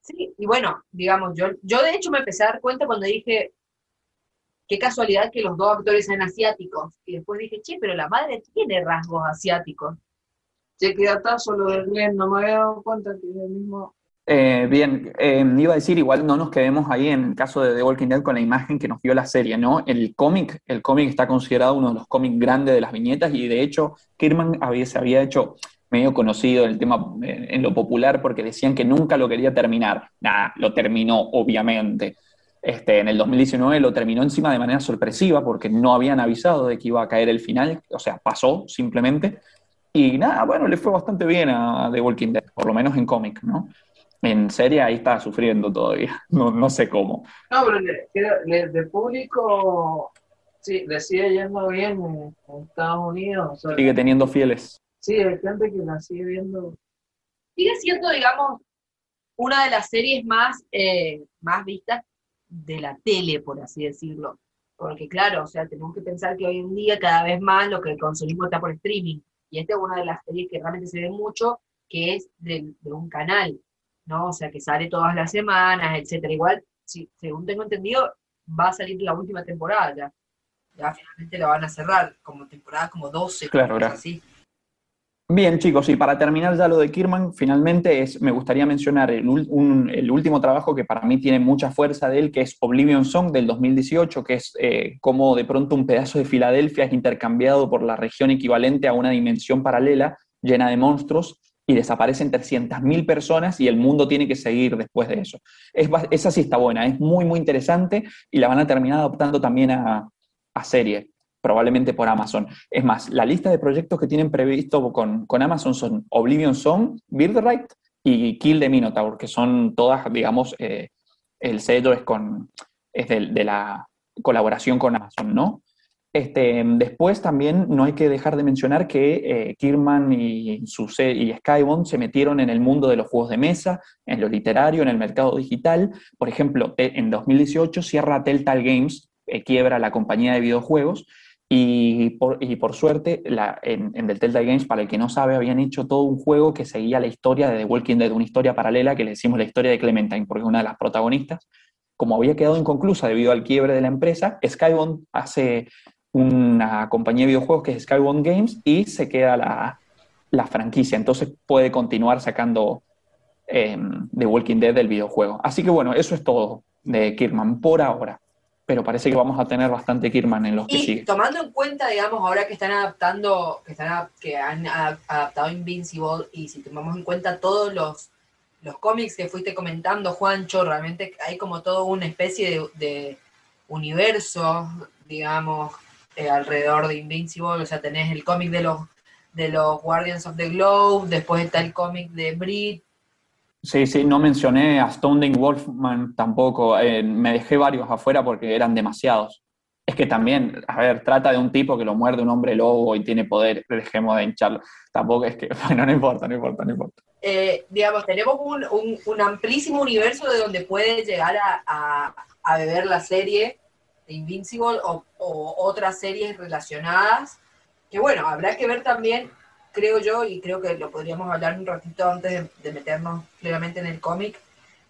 Sí, y bueno, digamos, yo, yo de hecho me empecé a dar cuenta cuando dije, qué casualidad que los dos actores sean asiáticos. Y después dije, che, pero la madre tiene rasgos asiáticos queda solo del Glenn, no me había dado cuenta que es el mismo. Eh, bien, eh, iba a decir, igual no nos quedemos ahí en el caso de The Walking Dead con la imagen que nos dio la serie, ¿no? El cómic, el cómic está considerado uno de los cómics grandes de las viñetas y de hecho Kirman había, se había hecho medio conocido el tema eh, en lo popular porque decían que nunca lo quería terminar. Nada, lo terminó, obviamente. Este, en el 2019 lo terminó encima de manera sorpresiva porque no habían avisado de que iba a caer el final, o sea, pasó simplemente. Y nada, bueno, le fue bastante bien a The Walking Dead, por lo menos en cómic, ¿no? En serie ahí está sufriendo todavía, no, no sé cómo. No, pero de público, sí, le sigue yendo bien en, Estados Unidos. sigue teniendo fieles. Sí, hay gente que la sigue viendo. Sigue siendo, digamos, una de las series más, eh, más vistas de la tele, por así decirlo. Porque claro, o sea, tenemos que pensar que hoy en día cada vez más lo que consumimos está por streaming y esta es una de las series que realmente se ve mucho, que es de, un canal, ¿no? O sea, que sale todas las semanas, etcétera. Igual, si, según tengo entendido, va a salir la última temporada ya. Ya finalmente la van a cerrar, como temporada como 12, claro, así. Bien, chicos, y para terminar ya lo de Kirman, finalmente es, me gustaría mencionar el, último trabajo que para mí tiene mucha fuerza de él, que es Oblivion Song del 2018, que es eh, como de pronto un pedazo de Filadelfia es intercambiado por la región equivalente a una dimensión paralela llena de monstruos y desaparecen 300.000 personas y el mundo tiene que seguir después de eso. Es, esa sí está buena, es muy, muy interesante y la van a terminar adoptando también a, a serie probablemente por Amazon. Es más, la lista de proyectos que tienen previsto con, Amazon son Oblivion Song, Birthright y Kill the Minotaur, que son todas, digamos, eh, el sello es, con, es de, la colaboración con Amazon, ¿no? Este, después también no hay que dejar de mencionar que eh, Kirman y, su, y Skybond se metieron en el mundo de los juegos de mesa, en lo literario, en el mercado digital. Por ejemplo, en 2018 cierra Telltale Games, eh, quiebra la compañía de videojuegos y por, y por suerte, la, en, en Telltale Games, para el que no sabe, habían hecho todo un juego que seguía la historia de The Walking Dead, una historia paralela que le decimos la historia de Clementine, porque es una de las protagonistas. Como había quedado inconclusa debido al quiebre de la empresa, Skybond hace una compañía de videojuegos que es Skybond Games y se queda la, la franquicia. Entonces puede continuar sacando eh, The Walking Dead del videojuego. Así que bueno, eso es todo de Kirman por ahora pero parece que vamos a tener bastante Kirman en los que y Tomando en cuenta, digamos, ahora que están adaptando, que, están, que han adaptado Invincible, y si tomamos en cuenta todos los, los cómics que fuiste comentando, Juancho, realmente hay como todo una especie de, universo, digamos, eh, alrededor de Invincible. O sea, tenés el cómic de los, de los Guardians of the Globe, después está el cómic de Brit, Sí, sí, no mencioné a Stounding Wolfman tampoco. Eh, me dejé varios afuera porque eran demasiados. Es que también, a ver, trata de un tipo que lo muerde un hombre lobo y tiene poder, dejemos de hincharlo. Tampoco es que, bueno, no importa, no importa, no importa. Eh, digamos, tenemos un, un, amplísimo universo de donde puede llegar a, a, beber la serie de Invincible o, o otras series relacionadas. Que bueno, habrá que ver también creo yo, y creo que lo podríamos hablar un ratito antes de, meternos plenamente en el cómic,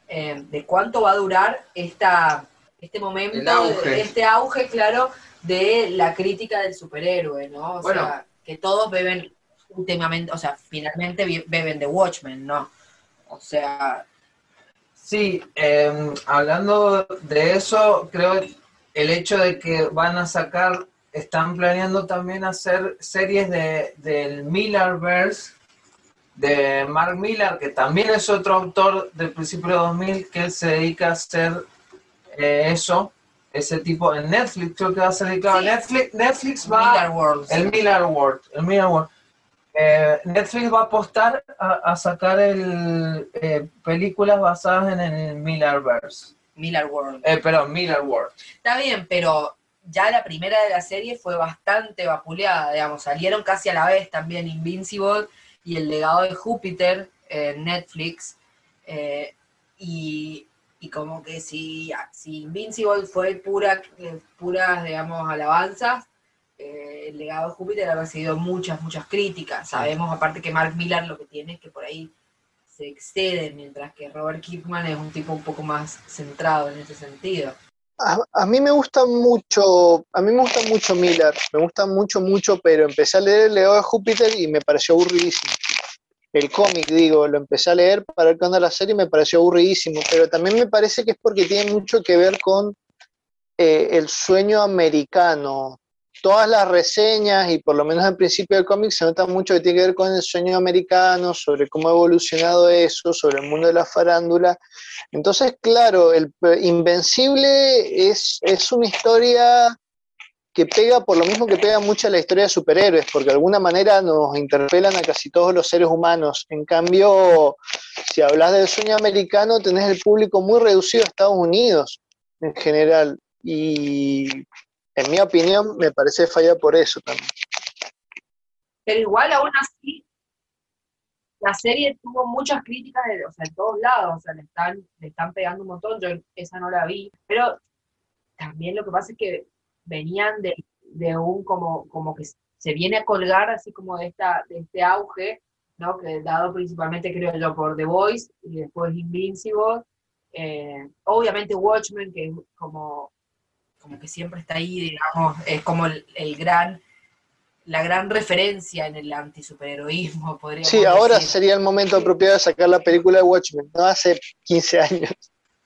eh, de cuánto va a durar esta, este momento, auge. este auge, claro, de la crítica del superhéroe, ¿no? O Bueno. sea, que todos beben últimamente, o sea, finalmente be- beben de Watchmen, ¿no? O sea, Sí, eh, hablando de eso, creo el hecho de que van a sacar, están planeando también hacer series de, del Millerverse, de Mark Millar, que también es otro autor del principio de 2000, que él se dedica a hacer eh, eso, ese tipo en Netflix, creo que va a salir, claro, Sí. Netflix, Netflix va... Miller. El Miller Award, el Miller Award. Eh, Netflix va a apostar a, a sacar el, eh, películas basadas en el Millerverse. Miller World. Eh, perdón, Miller World. Está bien, pero ya la primera de la serie fue bastante vapuleada, digamos, salieron casi a la vez también Invincible y El legado de Júpiter en Netflix, eh, y, y como que si, si Invincible fue pura, eh, puras, digamos, alabanzas, eh, El legado de Júpiter ha recibido muchas, muchas críticas. Sabemos aparte que Mark Millar lo que tiene es que por ahí se excede, mientras que Robert Kirkman es un tipo un poco más centrado en ese sentido. A, mí me gusta mucho, a mí me gusta mucho Miller, me gusta mucho, mucho, pero empecé a leer Legado de Júpiter y me pareció aburridísimo. El cómic, digo, lo empecé a leer para ver qué onda la serie y me pareció aburridísimo, pero también me parece que es porque tiene mucho que ver con eh, el sueño americano. Todas las reseñas, y por lo menos al principio del cómic, se nota mucho que tiene que ver con el sueño americano, sobre cómo ha evolucionado eso, sobre el mundo de la farándula. Entonces, claro, el pe- Invencible es, es una historia que pega por lo mismo que pega mucho a la historia de superhéroes, porque de alguna manera nos interpelan a casi todos los seres humanos. En cambio, si hablas del sueño americano, tenés el público muy reducido a Estados Unidos en general. Y en mi opinión, me parece falla por eso también. Pero igual aún así, la serie tuvo muchas críticas de, o sea, de todos lados, o sea, le están, le están pegando un montón, yo esa no la vi, pero también lo que pasa es que venían de, de un como, como que se viene a colgar así como de esta, de este auge, ¿no? Que dado principalmente creo yo por The Voice y después Invincible, eh, obviamente Watchmen, que es como, como que siempre está ahí, digamos, es como el, el gran la gran referencia en el antisuperheroísmo, podríamos Sí, ahora decir. sería el momento apropiado de sacar la película de Watchmen, no hace 15 años.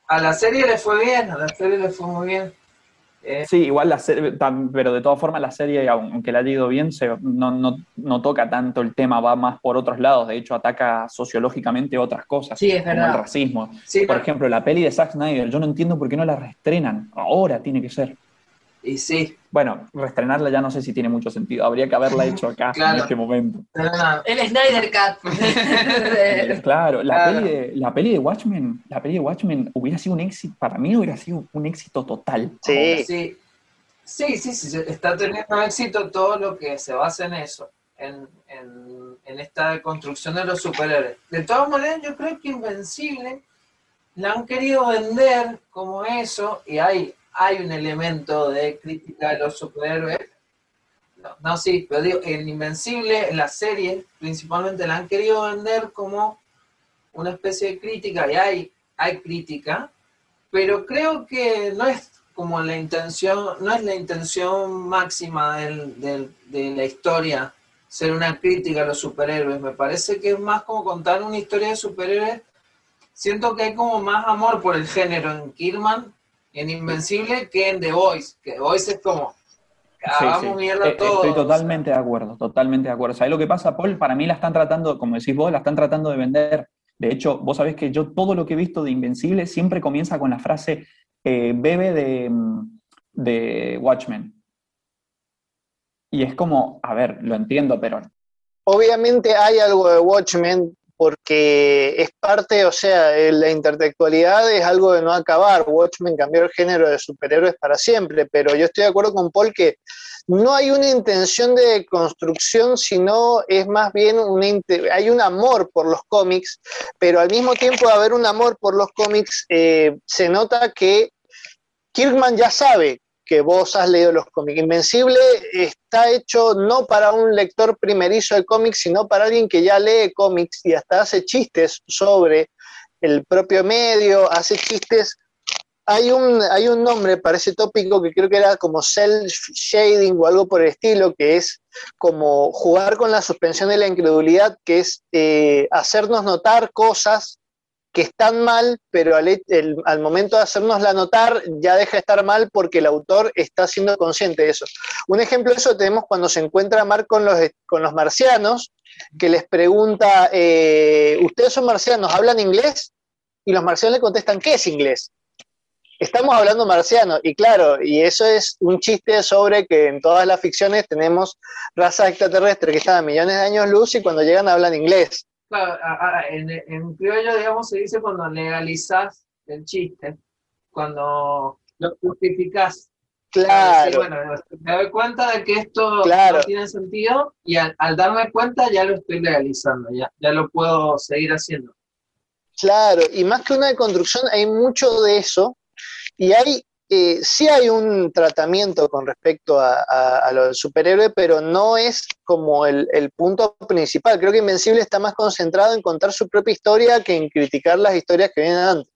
A la serie le fue bien, a la serie le fue muy bien. Eh, Sí, igual la serie, pero de todas formas la serie, aunque le haya ido bien, se, no, no, no toca tanto el tema, va más por otros lados, de hecho ataca sociológicamente otras cosas, Sí, es como verdad. el racismo. sí, Por ejemplo, la peli de Zack Snyder, yo no entiendo por qué no la reestrenan, ahora tiene que ser. Y sí, Bueno, reestrenarla ya no sé si tiene mucho sentido, habría que haberla hecho acá Claro. en este momento. nada. El Snyder Cut. Claro, la, Claro. Peli de, la peli de Watchmen, la peli de Watchmen hubiera sido un éxito, para mí hubiera sido un éxito total. Sí. Sí, sí, sí, sí, está teniendo éxito todo lo que se basa en eso, en, en, en esta construcción de los superhéroes. De todas maneras, yo creo que Invencible la han querido vender como eso, y hay, hay un elemento de crítica de los superhéroes. No, no, sí, pero digo, en Invencible, en la serie, principalmente la han querido vender como una especie de crítica, y hay, hay crítica, pero creo que no es como la intención, no es la intención máxima de la historia ser una crítica a los superhéroes. Me parece que es más como contar una historia de superhéroes. Siento que hay como más amor por el género en Kidman y en Invencible que en The Voice. Que The Voice es como, Sí, hagamos sí. mierda Eh, todo. Estoy totalmente de acuerdo, totalmente de acuerdo. ¿Sabes lo que pasa, Paul? Para mí la están tratando, como decís vos, la están tratando de vender. De hecho, vos sabés que yo todo lo que he visto de Invencible siempre comienza con la frase eh, bebe de, mm, de Watchmen. Y es como, a ver, lo entiendo, pero Obviamente hay algo de Watchmen porque es parte, o sea, eh, la intertextualidad es algo de no acabar. Watchmen cambió el género de superhéroes para siempre, pero yo estoy de acuerdo con Paul que no hay una intención de construcción, sino es más bien una hay un amor por los cómics, pero al mismo tiempo de haber un amor por los cómics, eh, se nota que Kirkman ya sabe que vos has leído los cómics. Invencible está hecho no para un lector primerizo de cómics, sino para alguien que ya lee cómics y hasta hace chistes sobre el propio medio, hace chistes. Hay un, hay un nombre para ese tópico que creo que era como self-shading o algo por el estilo, que es como jugar con la suspensión de la incredulidad, que es eh, hacernos notar cosas que están mal, pero al, momento de hacernosla notar ya deja de estar mal porque el autor está siendo consciente de eso. Un ejemplo de eso tenemos cuando se encuentra Mark con los, con los marcianos, que les pregunta, eh, ¿ustedes son marcianos? ¿Hablan inglés? Y los marcianos le contestan, ¿qué es inglés? Estamos hablando marciano, y claro, y eso es un chiste sobre que en todas las ficciones tenemos razas extraterrestres que están a millones de años luz y cuando llegan hablan inglés. En, en criollo, digamos, se dice cuando legalizas el chiste, cuando lo justificas. Claro. bueno, me doy cuenta de que esto no tiene sentido y al, darme cuenta ya lo estoy legalizando, ya, ya lo puedo seguir haciendo. Claro, y más que una deconstrucción, hay mucho de eso y hay eh, sí hay un tratamiento con respecto a, lo del superhéroe, pero no es como el, punto principal. Creo que Invencible está más concentrado en contar su propia historia que en criticar las historias que vienen antes.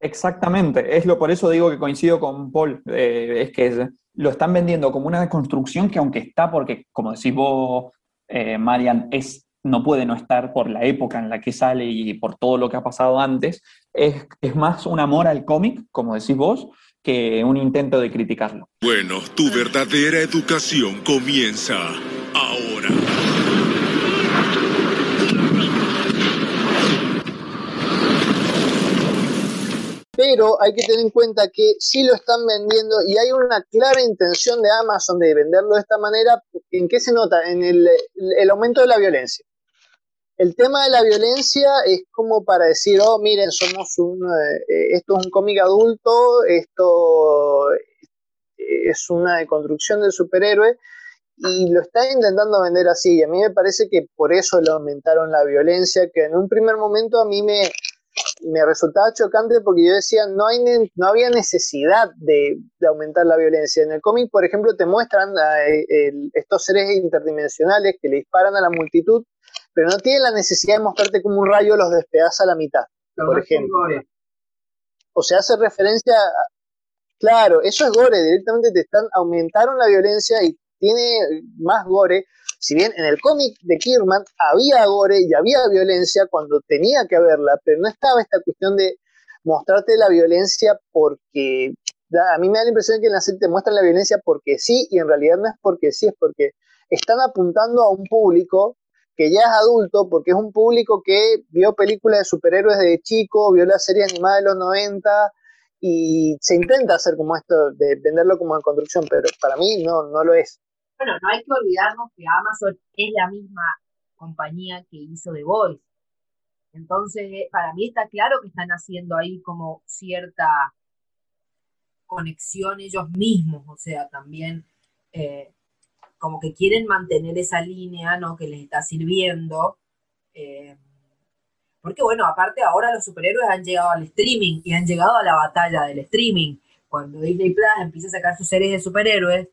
Exactamente, es lo por eso digo que coincido con Paul, eh, es que lo están vendiendo como una construcción que aunque está, porque como decís vos, eh, Marian, es, no puede no estar por la época en la que sale y por todo lo que ha pasado antes, es, es más un amor al cómic, como decís vos, que un intento de criticarlo. Bueno, tu verdadera educación comienza ahora. Pero hay que tener en cuenta que sí lo están vendiendo y hay una clara intención de Amazon de venderlo de esta manera. ¿En qué se nota? En el, el aumento de la violencia el tema de la violencia es como para decir, oh, miren, somos un, eh, esto es un cómic adulto, esto es una deconstrucción del superhéroe, y lo están intentando vender así. Y a mí me parece que por eso le aumentaron la violencia, que en un primer momento a mí me, me resultaba chocante porque yo decía, no, hay, no había necesidad de, aumentar la violencia. En el cómic, por ejemplo, te muestran eh, estos seres interdimensionales que le disparan a la multitud pero no tiene la necesidad de mostrarte como un rayo los despedaza a la mitad, por ejemplo. O sea, hace referencia, claro, eso es gore, directamente te están, aumentaron la violencia y tiene más gore, si bien en el cómic de Kirman había gore y había violencia cuando tenía que haberla, pero no estaba esta cuestión de mostrarte la violencia porque a mí me da la impresión de que en la serie te muestran la violencia porque sí y en realidad no es porque sí, es porque están apuntando a un público que ya es adulto, porque es un público que vio películas de superhéroes de chico, vio la serie animada de los 90 y se intenta hacer como esto, de venderlo como en construcción, pero para mí no, no lo es. Bueno, no hay que olvidarnos que Amazon es la misma compañía que hizo The Voice. Entonces, para mí está claro que están haciendo ahí como cierta conexión ellos mismos, o sea, también eh, como que quieren mantener esa línea, ¿no? Que les está sirviendo. Eh, porque bueno, aparte ahora los superhéroes han llegado al streaming y han llegado a la batalla del streaming. Cuando Disney Plus empieza a sacar sus series de superhéroes,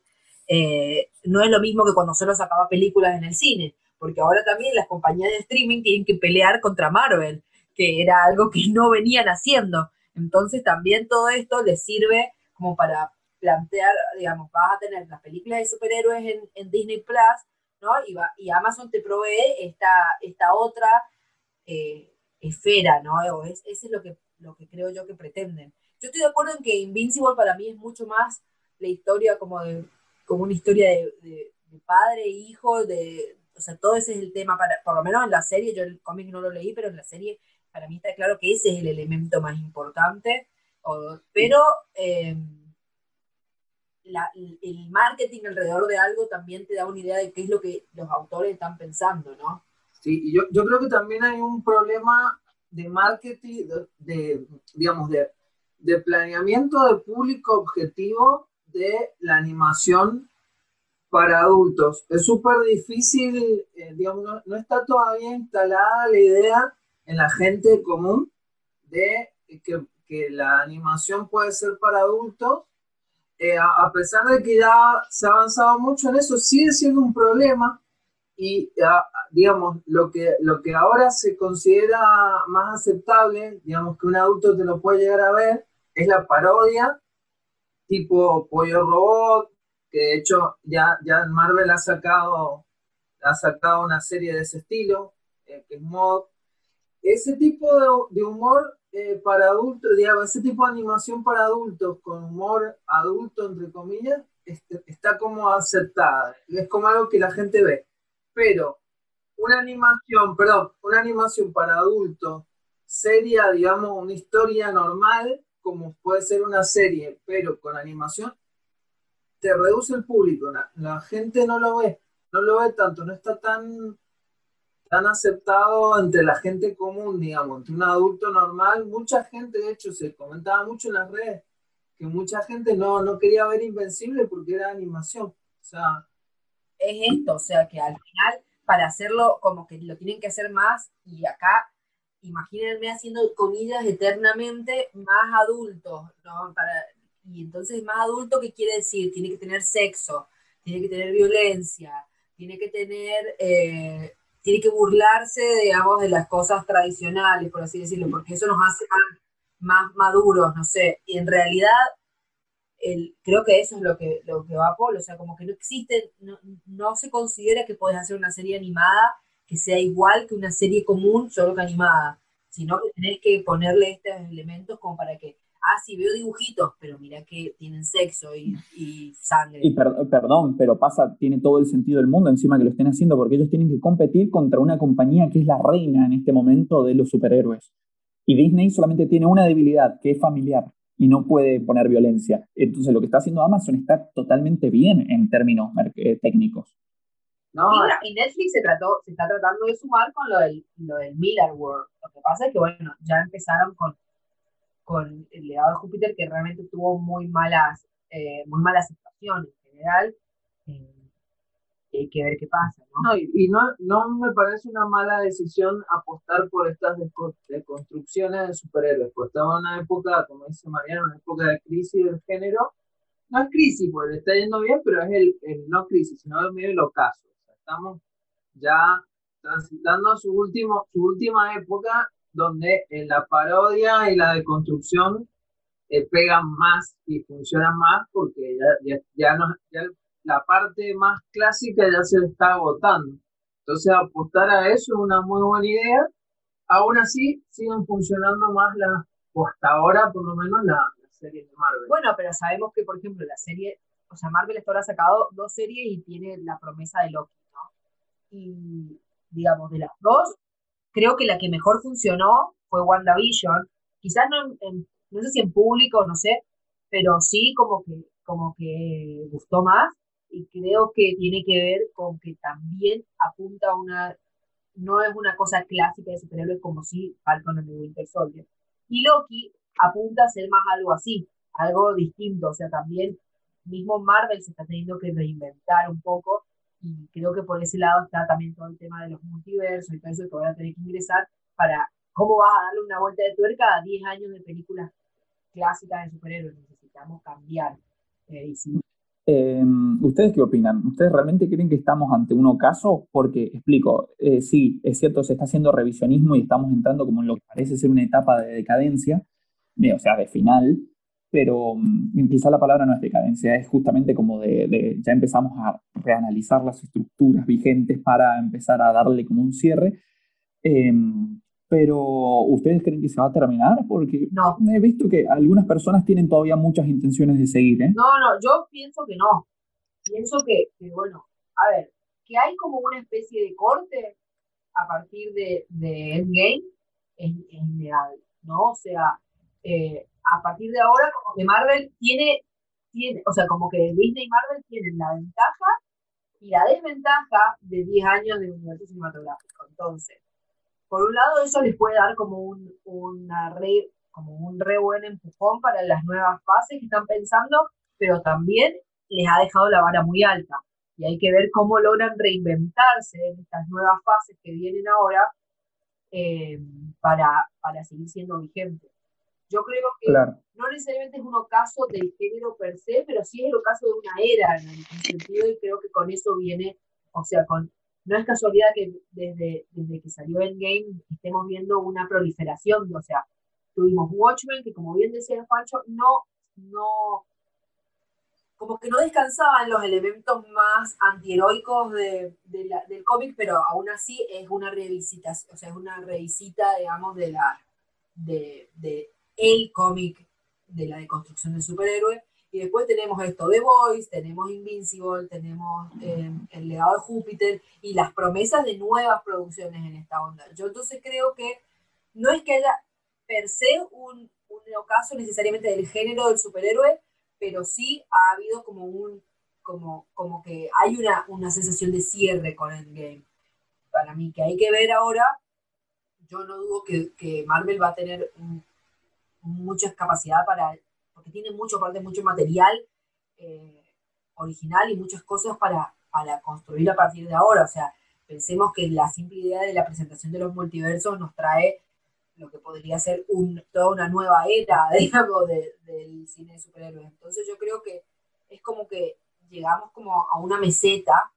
eh, no es lo mismo que cuando solo sacaba películas en el cine, porque ahora también las compañías de streaming tienen que pelear contra Marvel, que era algo que no venían haciendo. Entonces también todo esto les sirve como para plantear, digamos, vas a tener las películas de superhéroes en, Disney Plus, ¿no? Y, va, y Amazon te provee esta, esta otra eh, esfera, ¿no? O es, eso es lo que, lo que creo yo que pretenden. Yo estoy de acuerdo en que Invincible para mí es mucho más la historia como de como una historia de, padre e hijo, de, o sea, todo ese es el tema, para, por lo menos en la serie, yo el cómic no lo leí, pero en la serie para mí está claro que ese es el elemento más importante, pero... Eh, el marketing alrededor de algo también te da una idea de qué es lo que los autores están pensando, ¿no? Sí, y yo, yo creo que también hay un problema de marketing, de, digamos, de, de, planeamiento de público objetivo de la animación para adultos. Es súper difícil, eh, digamos, no, no, está todavía instalada la idea en la gente común de que, que la animación puede ser para adultos eh, a, pesar de que ya se ha avanzado mucho en eso, sigue siendo un problema y digamos, lo que, lo que ahora se considera más aceptable, digamos que un adulto te lo puede llegar a ver, es la parodia, tipo Pollo Robot, que de hecho ya, ya Marvel ha sacado, ha sacado una serie de ese estilo, eh, que es mod. Ese tipo de, humor eh, para adultos, digamos, ese tipo de animación para adultos con humor adulto, entre comillas, este, está como aceptada, es como algo que la gente ve. Pero una animación, perdón, una animación para adultos seria, digamos, una historia normal, como puede ser una serie, pero con animación, te reduce el público. La, gente no lo ve, no lo ve tanto, no está tan, tan aceptado entre la gente común, digamos, entre un adulto normal. Mucha gente, de hecho, se comentaba mucho en las redes que mucha gente no, no quería ver Invencible porque era animación. O sea, es esto, o sea que al final para hacerlo como que lo tienen que hacer más y acá imagínense haciendo comillas eternamente más adultos, ¿no? Para, y entonces más adulto, ¿qué quiere decir? Tiene que tener sexo, tiene que tener violencia, tiene que tener, eh, tiene que burlarse, digamos, de las cosas tradicionales, por así decirlo, porque eso nos hace más, maduros, no sé. Y en realidad creo que eso es lo que, lo que va Paul, o sea, como que no existe, no, no se considera que puedes hacer una serie animada que sea igual que una serie común, solo que animada, sino que tenés que ponerle estos elementos como para que, ah, sí, veo dibujitos, pero mira que tienen sexo y, y sangre. Y perdón, pero pasa, tiene todo el sentido del mundo encima que lo estén haciendo, porque ellos tienen que competir contra una compañía que es la reina en este momento de los superhéroes. Y Disney solamente tiene una debilidad, que es familiar y no puede poner violencia. Entonces lo que está haciendo Amazon está totalmente bien en términos eh, técnicos. No, y, Netflix se, trató, se está tratando de sumar con lo del, lo del Miller World. Lo que pasa es que, bueno, ya empezaron con, con el legado de Júpiter, que realmente tuvo muy malas, eh, muy situaciones en general. Eh, hay que ver qué pasa, ¿no? y, no, no me parece una mala decisión apostar por estas deconstrucciones de superhéroes, pues estamos en una época, como dice Mariana, una época de crisis del género. No es crisis, pues le está yendo bien, pero es el, no crisis, sino el medio del ocaso. estamos ya transitando su, último, su última época donde en la parodia y la deconstrucción eh, pegan más y funcionan más porque ya, ya, ya, la parte más clásica ya se está agotando. Entonces apostar a eso es una muy buena idea. Aún así, siguen funcionando más las, o hasta ahora por lo menos, las la series de Marvel. Bueno, pero sabemos que, por ejemplo, la serie, o sea, Marvel hasta ahora ha sacado dos series y tiene la promesa de Loki, ¿no? Y, digamos, de las dos, creo que la que mejor funcionó fue WandaVision. Quizás no, no sé si en público, no sé, pero sí como que, como que gustó más y creo que tiene que ver con que también apunta a una, no es una cosa clásica de superhéroes como si Falcon and the Winter Soldier. Y Loki apunta a ser más algo así, algo distinto, o sea, también mismo Marvel se está teniendo que reinventar un poco y creo que por ese lado está también todo el tema de los multiversos y todo eso que van a tener que ingresar para cómo vas a darle una vuelta de tuerca a 10 años de películas clásicas de superhéroes. Necesitamos cambiar. Eh, Em, ¿Ustedes qué opinan? ¿Ustedes realmente creen que estamos ante un ocaso? Porque, explico, eh, sí, es cierto, se está haciendo revisionismo y estamos entrando como en lo que parece ser una etapa de decadencia, o sea, de final, pero mm, quizá la palabra no es decadencia, es justamente como de, ya empezamos a reanalizar las estructuras vigentes para empezar a darle como un cierre. Em, pero ¿ustedes creen que se va a terminar? Porque no. he visto que algunas personas tienen todavía muchas intenciones de seguir, ¿eh? No, no, yo pienso que no. Pienso que, bueno, a ver, que hay como una especie de corte a partir de, de Endgame es, es ideal, ¿no? O sea, eh, a partir de ahora como que Marvel tiene, tiene, o sea, como que Disney y Marvel tienen la ventaja y la desventaja de 10 años de universo cinematográfico. Entonces, por un lado, eso les puede dar como un, una re, como un re buen empujón para las nuevas fases que están pensando, pero también les ha dejado la vara muy alta. Y hay que ver cómo logran reinventarse en estas nuevas fases que vienen ahora eh, para, para seguir siendo vigentes. Yo creo que no necesariamente es un ocaso del género per se, pero sí es el ocaso de una era en el sentido y creo que con eso viene, o sea, con no es casualidad que desde, desde que salió Endgame estemos viendo una proliferación, o sea, tuvimos Watchmen, que como bien decía Pancho, no, no, como que no descansaban los elementos más antiheroicos de, del cómic, pero aún así es una revisita, o sea, es una revisita, digamos, de la de, de el cómic de la deconstrucción del superhéroe. Y después tenemos esto de Boys, tenemos Invincible, tenemos eh, El legado de Júpiter y las promesas de nuevas producciones en esta onda. Yo entonces creo que no es que haya per se un, un ocaso necesariamente del género del superhéroe, pero sí ha habido como un, como, como que hay una, una sensación de cierre con Endgame. Para mí, que hay que ver ahora, yo no dudo que, que Marvel va a tener mucha capacidad para, porque tiene mucho, aparte mucho material eh, original y muchas cosas para, para construir a partir de ahora. O sea, pensemos que la simple idea de la presentación de los multiversos nos trae lo que podría ser un, toda una nueva era, digamos, del cine de superhéroes. Entonces yo creo que es como que llegamos como a una meseta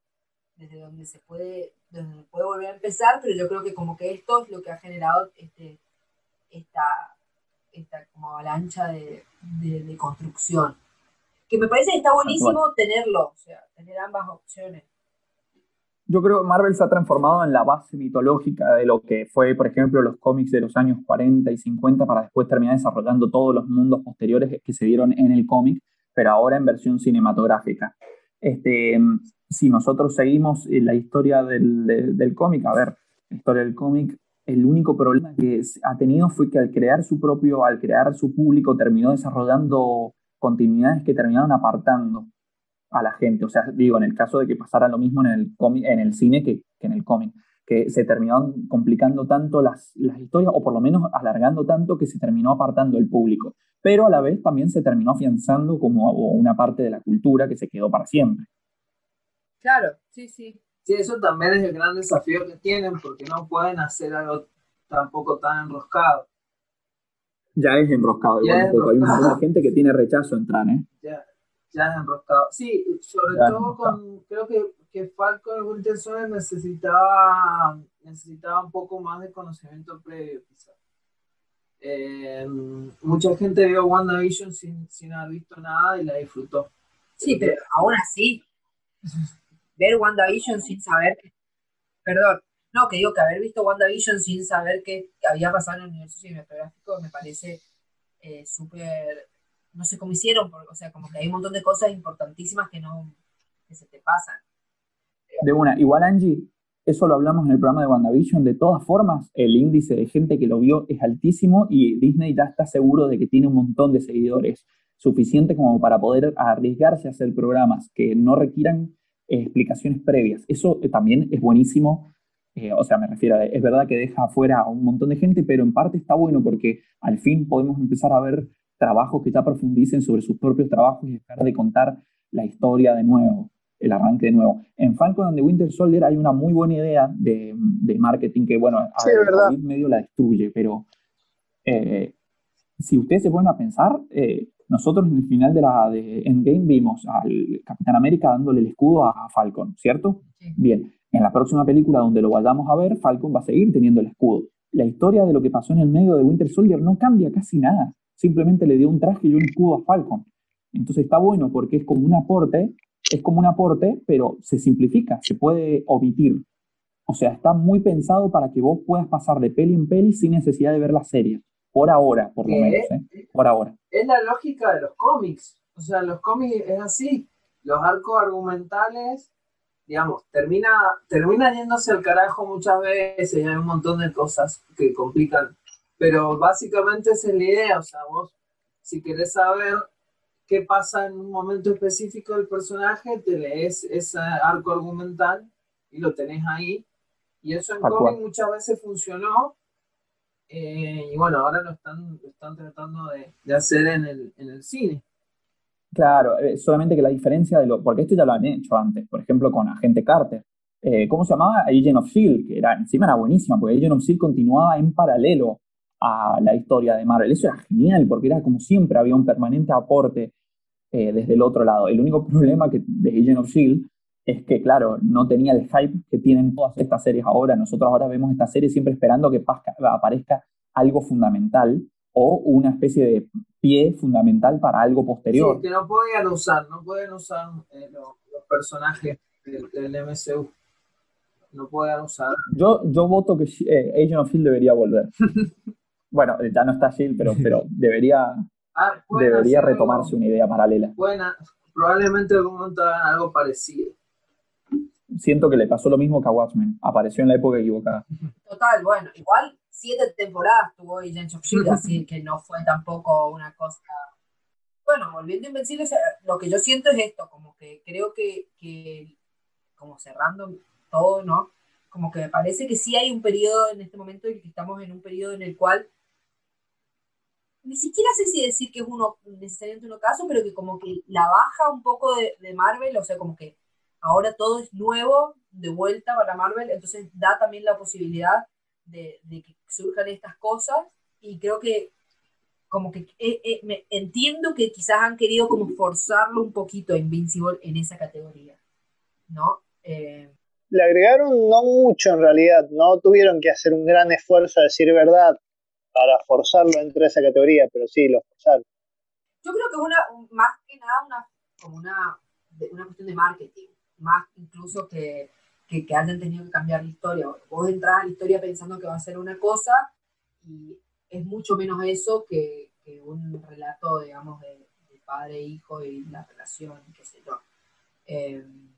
desde donde se puede, donde puede volver a empezar, pero yo creo que como que esto es lo que ha generado este, esta, esta como avalancha de, de construcción. Que me parece que está buenísimo tenerlo, o sea, tener ambas opciones yo creo que Marvel se ha transformado en la base mitológica de lo que fue, por ejemplo, los cómics de los años 40 y 50 para después terminar desarrollando todos los mundos posteriores que se dieron en el cómic, pero ahora en versión cinematográfica. Este, si nosotros seguimos la historia del, del cómic, a ver, la historia del cómic, el único problema que ha tenido fue que al crear su propio, al crear su público, terminó desarrollando continuidades que terminaron apartando a la gente. O sea, digo, en el caso de que pasara lo mismo en el, cine que, en el cómic, que se terminaron complicando tanto las historias, o por lo menos alargando tanto que se terminó apartando el público. Pero a la vez también se terminó afianzando como una parte de la cultura que se quedó para siempre. Claro, sí, sí. Sí, eso también es el gran desafío que tienen, porque no pueden hacer algo tampoco tan enroscado. Ya es enroscado, ya es hay mucha gente que tiene rechazo a entrar, ¿eh? Ya, ya es enroscado. Sí, sobre todo con, creo que, que Falcon Winter Soldier necesitaba, necesitaba un poco más de conocimiento previo, quizás. Eh, mucha gente vio WandaVision sin, sin haber visto nada y la disfrutó. Sí, pero aún así, ver WandaVision sin saber, perdón, no, que digo que haber visto WandaVision sin saber qué había pasado en el universo cinematográfico me parece eh, súper no sé cómo hicieron, porque, o sea, como que hay un montón de cosas importantísimas que no, que se te pasan. De una, igual Angie, eso lo hablamos en el programa de WandaVision, de todas formas, el índice de gente que lo vio es altísimo y Disney ya está seguro de que tiene un montón de seguidores, suficiente como para poder arriesgarse a hacer programas que no requieran explicaciones previas. Eso eh, también es buenísimo. Eh, o sea, me refiero a, es verdad que deja afuera a un montón de gente, pero en parte está bueno porque al fin podemos empezar a ver trabajos que ya profundicen sobre sus propios trabajos y dejar de contar la historia de nuevo, el arranque de nuevo. En Falcon and the Winter Soldier hay una muy buena idea de, de marketing que, bueno, a medio la destruye, pero eh, si ustedes se ponen a pensar, eh, nosotros en el final de la de Endgame vimos al Capitán América dándole el escudo a Falcon, ¿cierto? Bien, en la próxima película donde lo vayamos a ver, Falcon va a seguir teniendo el escudo. La historia de lo que pasó en el medio de Winter Soldier no cambia casi nada simplemente le dio un traje y un escudo a Falcon. Entonces está bueno porque es como un aporte, es como un aporte, pero se simplifica, se puede omitir. O sea, está muy pensado para que vos puedas pasar de peli en peli sin necesidad de ver la serie. Por ahora, por lo menos. ¿eh? Por ahora. Es la lógica de los cómics. O sea, los cómics es así. Los arcos argumentales, digamos, termina, termina yéndose al carajo muchas veces y hay un montón de cosas que complican pero básicamente esa es la idea, o sea, vos si querés saber qué pasa en un momento específico del personaje, te lees ese arco argumental y lo tenés ahí. Y eso en cómic muchas veces funcionó. Eh, y bueno, ahora lo están, están tratando de, hacer en el, en el, cine. Claro, eh, solamente que la diferencia de lo. Porque esto ya lo han hecho antes, por ejemplo, con Agente Carter. Eh, ¿Cómo se llamaba? Agent of Shield, que era, encima era buenísima, porque Agent of Shield continuaba en paralelo a la historia de Marvel. Eso era genial, porque era como siempre, había un permanente aporte eh, desde el otro lado. El único problema que, de Agent of S.H.I.E.L.D. es que, claro, no tenía el hype que tienen todas estas series ahora. Nosotros ahora vemos esta serie siempre esperando que aparezca algo fundamental o una especie de pie fundamental para algo posterior. Sí, que no podían usar, no pueden usar eh, los, personajes del, MCU. No pueden usar. Yo, yo voto que eh, Agent of Shield debería volver. bueno, ya no está Shield, pero, pero debería, ah, debería retomarse una idea paralela. Buena, probablemente en algún momento hagan algo parecido. Siento que le pasó lo mismo que a Watchmen, apareció en la época equivocada. Total, bueno, igual siete temporadas tuvo Agents of Shield, así que no fue tampoco una cosa. Bueno, volviendo a Invencibles, lo que yo siento es esto, como que creo que, que, como cerrando todo, ¿no? Como que me parece que sí hay un periodo en este momento y que estamos en un periodo en el cual ni siquiera sé si decir que es uno necesariamente un ocaso, pero que como que la baja un poco de, de Marvel, o sea, como que ahora todo es nuevo, de vuelta para Marvel, entonces da también la posibilidad de, que surjan estas cosas y creo que como que eh, eh, me, entiendo que quizás han querido como forzarlo un poquito a Invincible en esa categoría, ¿no? Eh, Le agregaron no mucho en realidad, no tuvieron que hacer un gran esfuerzo a decir verdad para forzarlo entre esa categoría, pero sí, lo forzaron. Yo creo que una, más que nada una, como una, una cuestión de marketing, más incluso que, que, que, hayan tenido que cambiar la historia. Vos entras a la historia pensando que va a ser una cosa y es mucho menos eso que, que un relato, digamos, de, padre e hijo y la relación, qué sé yo. Em,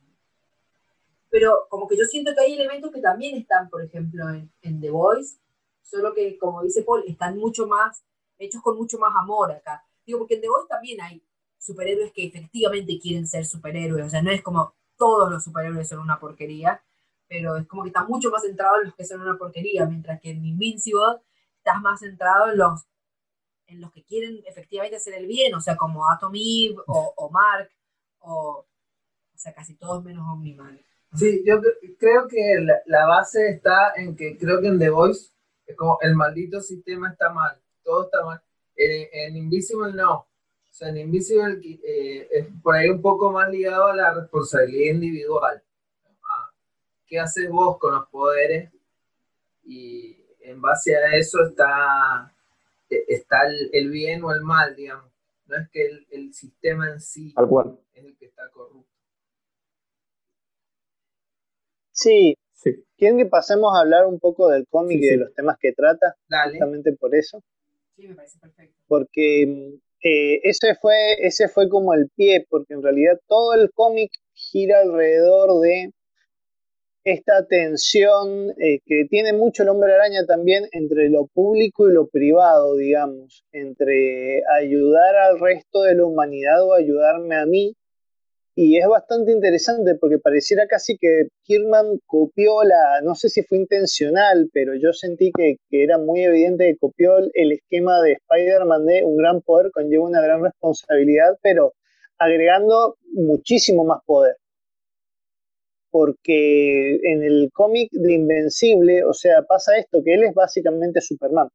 pero como que yo siento que hay elementos que también están, por ejemplo, en, en, The Voice, solo que, como dice Paul, están mucho más, hechos con mucho más amor acá. Digo, porque en The Voice también hay superhéroes que efectivamente quieren ser superhéroes, o sea, no es como todos los superhéroes son una porquería, pero es como que está mucho más centrado en los que son una porquería, mientras que en Invincible estás más centrado en los, en los que quieren efectivamente hacer el bien, o sea, como Atom Eve o, Mark, o, o sea, casi todos menos Omniman. Sí, yo creo que la, base está en que creo que en The Voice es como el maldito sistema está mal, todo está mal. en Invisible no, o sea, en Invisible eh, es por ahí un poco más ligado a la responsabilidad individual. ¿Qué haces vos con los poderes? Y en base a eso está, está el, bien o el mal, digamos. No es que el, sistema en sí es el que está corrupto. Sí, sí. ¿Quieren que pasemos a hablar un poco del cómic y de los temas que trata? Justamente por eso. Sí, me parece perfecto. Porque eh, ese, fue, ese fue como el pie, porque en realidad todo el cómic gira alrededor de esta tensión eh, que tiene mucho el hombre araña también entre lo público y lo privado, digamos, entre ayudar al resto de la humanidad o ayudarme a mí, y es bastante interesante porque pareciera casi que Kirman copió la, no sé si fue intencional, pero yo sentí que, era muy evidente que copió el esquema de Spider-Man de un gran poder conlleva una gran responsabilidad, pero agregando muchísimo más poder. Porque en el cómic de Invencible, o sea, pasa esto, que él es básicamente Superman.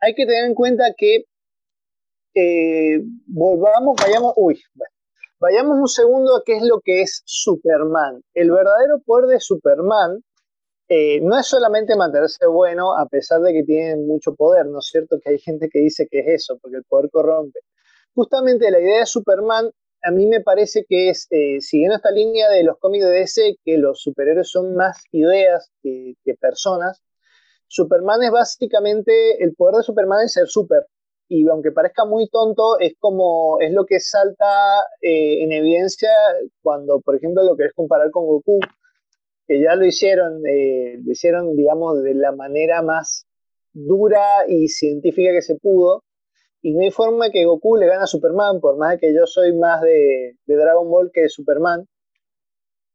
Hay que tener en cuenta que eh, volvamos, vayamos, uy, bueno, Vayamos un segundo a qué es lo que es Superman. El verdadero poder de Superman eh, no es solamente mantenerse bueno a pesar de que tiene mucho poder, ¿no es cierto? Que hay gente que dice que es eso, porque el poder corrompe. Justamente la idea de Superman a mí me parece que es, eh, siguiendo esta línea de los cómics de DC, que los superhéroes son más ideas que, que personas, Superman es básicamente, el poder de Superman es ser super, y aunque parezca muy tonto, es como, es lo que salta eh, en evidencia cuando, por ejemplo, lo querés comparar con Goku, que ya lo hicieron, eh, lo hicieron, digamos, de la manera más dura y científica que se pudo, y no hay forma que Goku le gane a Superman, por más que yo soy más de, Dragon Ball que de Superman,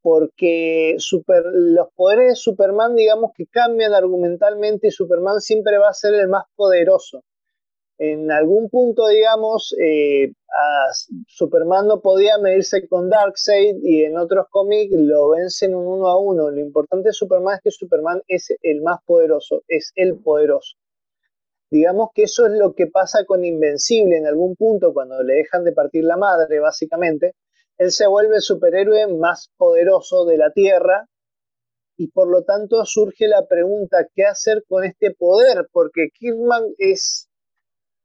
porque super, los poderes de Superman, digamos que cambian argumentalmente y Superman siempre va a ser el más poderoso en algún punto, digamos, eh, Superman no podía medirse con Darkseid y en otros cómics lo vencen un uno a uno. Lo importante de Superman es que Superman es el más poderoso, es el poderoso. Digamos que eso es lo que pasa con Invencible en algún punto cuando le dejan de partir la madre, básicamente, Él se vuelve el superhéroe más poderoso de la Tierra y por lo tanto surge la pregunta, ¿qué hacer con este poder? Porque Kirkman es,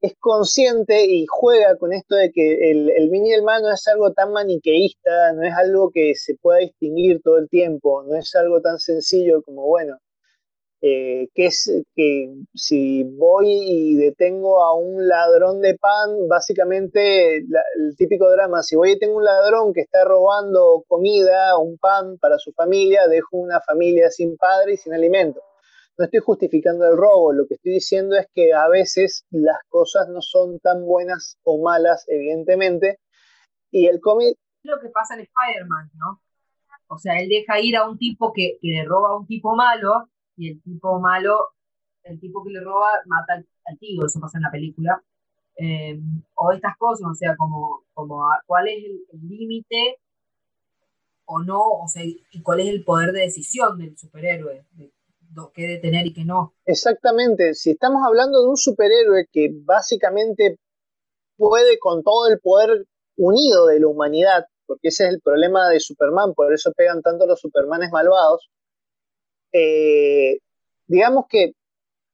es consciente y juega con esto de que el, el y el mal no es algo tan maniqueísta, no es algo que se pueda distinguir todo el tiempo, no es algo tan sencillo como, bueno, eh, que es que si voy y detengo a un ladrón de pan, básicamente el típico drama, si voy y tengo un ladrón que está robando comida, un pan para su familia, dejo una familia sin padre y sin alimento. No estoy justificando el robo, lo que estoy diciendo es que a veces las cosas no son tan buenas o malas, evidentemente, y el cómic... Lo que pasa en Spider-Man, ¿no? O sea, él deja ir a un tipo que, le roba a un tipo malo y el tipo malo, el tipo que le roba, mata al, tío, eso pasa en la película. Eh, o estas cosas, o sea, como, como cuál es el límite o no, o sea, y cuál es el poder de decisión del superhéroe, qué detener y qué no. Exactamente, si estamos hablando de un superhéroe que básicamente puede con todo el poder unido de la humanidad, porque ese es el problema de Superman, por eso pegan tanto los Supermanes malvados, eh, digamos que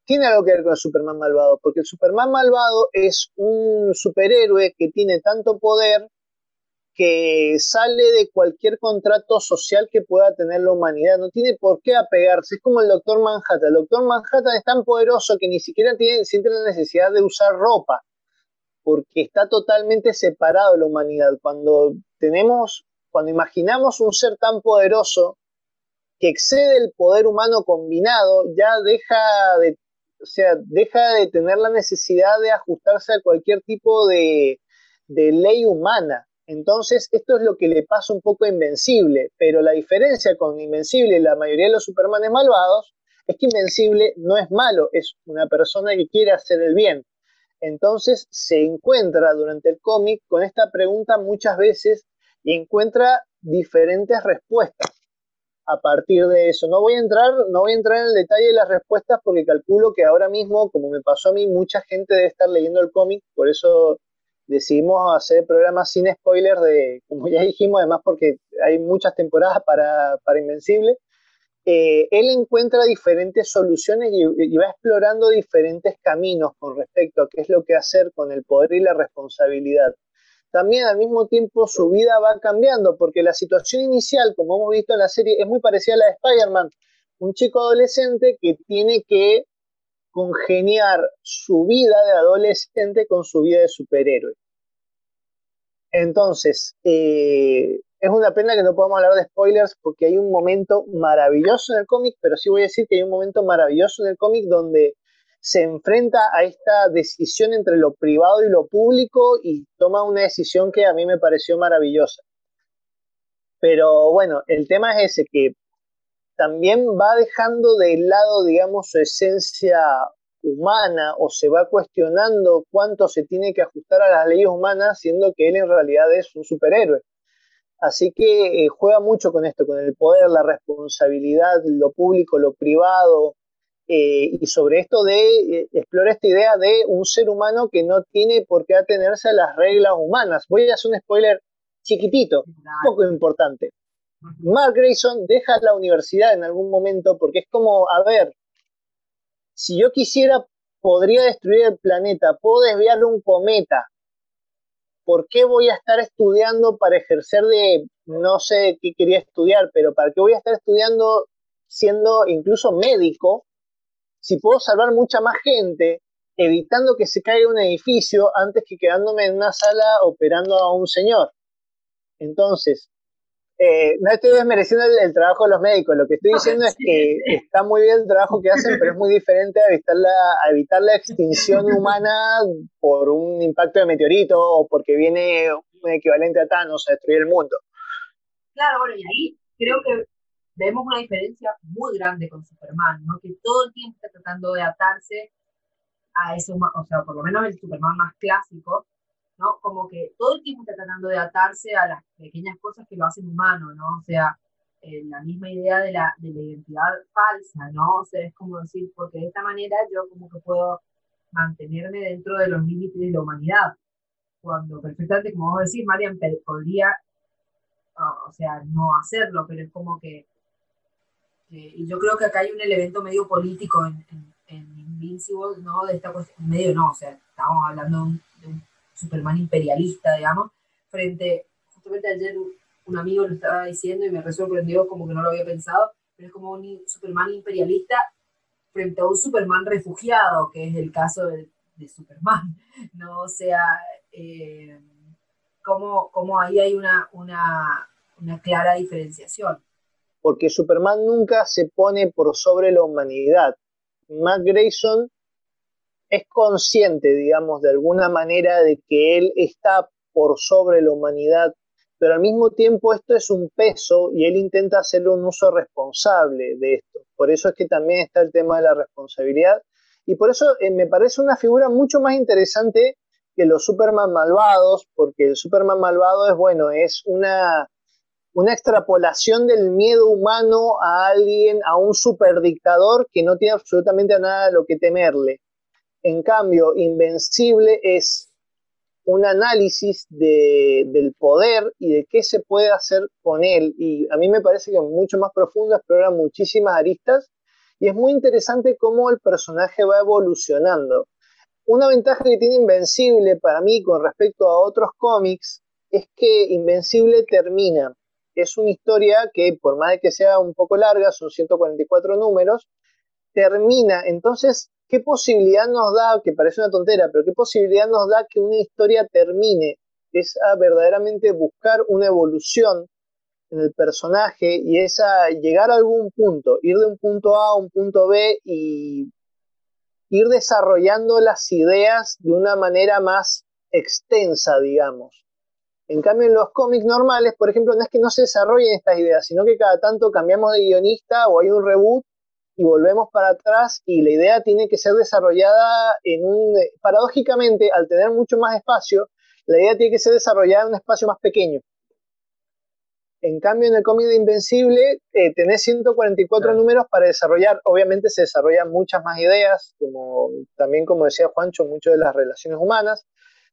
tiene algo que ver con el Superman malvado, porque el Superman malvado es un superhéroe que tiene tanto poder que sale de cualquier contrato social que pueda tener la humanidad, no tiene por qué apegarse, es como el Doctor Manhattan, el Doctor Manhattan es tan poderoso que ni siquiera tiene, siente la necesidad de usar ropa, porque está totalmente separado de la humanidad. Cuando tenemos, cuando imaginamos un ser tan poderoso, que excede el poder humano combinado, ya deja de, o sea, deja de tener la necesidad de ajustarse a cualquier tipo de, de ley humana. Entonces, esto es lo que le pasa un poco a Invencible, pero la diferencia con Invencible y la mayoría de los Supermanes malvados es que Invencible no es malo, es una persona que quiere hacer el bien. Entonces se encuentra durante el cómic con esta pregunta muchas veces y encuentra diferentes respuestas a partir de eso. No voy a entrar, no voy a entrar en el detalle de las respuestas porque calculo que ahora mismo, como me pasó a mí, mucha gente debe estar leyendo el cómic, por eso decidimos hacer programas sin spoilers de, como ya dijimos, además porque hay muchas temporadas para, para Invencible. Eh, él encuentra diferentes soluciones y, y, va explorando diferentes caminos con respecto a qué es lo que hacer con el poder y la responsabilidad también al mismo tiempo su vida va cambiando, porque la situación inicial, como hemos visto en la serie, es muy parecida a la de Spider-Man. Un chico adolescente que tiene que congeniar su vida de adolescente con su vida de superhéroe. Entonces, eh, es una pena que no podamos hablar de spoilers porque hay un momento maravilloso en el cómic, pero sí voy a decir que hay un momento maravilloso en el cómic donde se enfrenta a esta decisión entre lo privado y lo público y toma una decisión que a mí me pareció maravillosa. Pero bueno, el tema es ese, que también va dejando de lado, digamos, su esencia humana o se va cuestionando cuánto se tiene que ajustar a las leyes humanas, siendo que él en realidad es un superhéroe. Así que eh, juega mucho con esto, con el poder, la responsabilidad, lo público, lo privado, eh, y sobre esto de, eh, explora esta idea de un ser humano que no tiene por qué atenerse a las reglas humanas. Voy a hacer un spoiler chiquitito, poco importante. Mark Grayson deja la universidad en algún momento porque es como, a ver, si yo quisiera, podría destruir el planeta, puedo desviar un cometa. ¿Por qué voy a estar estudiando para ejercer de, no sé qué quería estudiar, pero para qué voy a estar estudiando siendo incluso médico si puedo salvar mucha más gente evitando que se caiga un edificio antes que quedándome en una sala operando a un señor. Entonces, eh, no estoy desmereciendo el, trabajo de los médicos, lo que estoy diciendo es que está muy bien el trabajo que hacen, pero es muy diferente a evitar, la, a evitar la extinción humana por un impacto de meteorito o porque viene un equivalente a Thanos a destruir el mundo. Claro, bueno, y ahí creo que vemos una diferencia muy grande con Superman, ¿no? Que todo el tiempo está tratando de atarse a eso, o sea, por lo menos el Superman más clásico, ¿no? Como que todo el tiempo está tratando de atarse a las pequeñas cosas que lo hacen humano, ¿no? O sea, eh, la misma idea de la, de la identidad falsa, ¿no? O sea, es como decir, porque de esta manera yo como que puedo mantenerme dentro de los límites de la humanidad. Cuando perfectamente, como vos decís, Marian, podría o sea, no hacerlo, pero es como que, y yo creo que acá hay un elemento medio político en, en, Invincible, ¿no? De esta cuestión, medio no, o sea, estamos hablando de un Superman imperialista, digamos, frente, justamente ayer un amigo lo estaba diciendo y me sorprendió como que no lo había pensado, pero es como un Superman imperialista frente a un Superman refugiado, que es el caso de, Superman, ¿no? O sea, eh, como, ahí hay una, una, una clara diferenciación. Porque Superman nunca se pone por sobre la humanidad. Matt Grayson es consciente, digamos, de alguna manera de que él está por sobre la humanidad, pero al mismo tiempo esto es un peso y él intenta hacerle un uso responsable de esto. Por eso es que también está el tema de la responsabilidad y por eso eh, me parece una figura mucho más interesante que los Superman malvados, porque el Superman malvado es, bueno, es una, una extrapolación del miedo humano a alguien, a un superdictador que no tiene absolutamente nada a lo que temerle. En cambio, Invencible es un análisis del poder y de qué se puede hacer con él. Y a mí me parece que es mucho más profundo, explora muchísimas aristas y es muy interesante cómo el personaje va evolucionando. Una ventaja que tiene Invencible para mí con respecto a otros cómics es que Invencible termina. Es una historia que, por más de que sea un poco larga, son 144 números, termina. Entonces, ¿qué posibilidad nos da, que parece una tontera, pero qué posibilidad nos da que una historia termine? Es a verdaderamente buscar una evolución en el personaje y es a llegar a algún punto, ir de un punto A a un punto B y ir desarrollando las ideas de una manera más extensa, digamos. En cambio, en los cómics normales, por ejemplo, no es que no se desarrollen estas ideas, sino que cada tanto cambiamos de guionista o hay un reboot y volvemos para atrás y la idea tiene que ser desarrollada en un... Paradójicamente, al tener mucho más espacio, la idea tiene que ser desarrollada en un espacio más pequeño. En cambio, en el cómic de Invencible eh, tenés 144 números para desarrollar. Obviamente se desarrollan muchas más ideas, como también como decía Juancho, mucho de las relaciones humanas,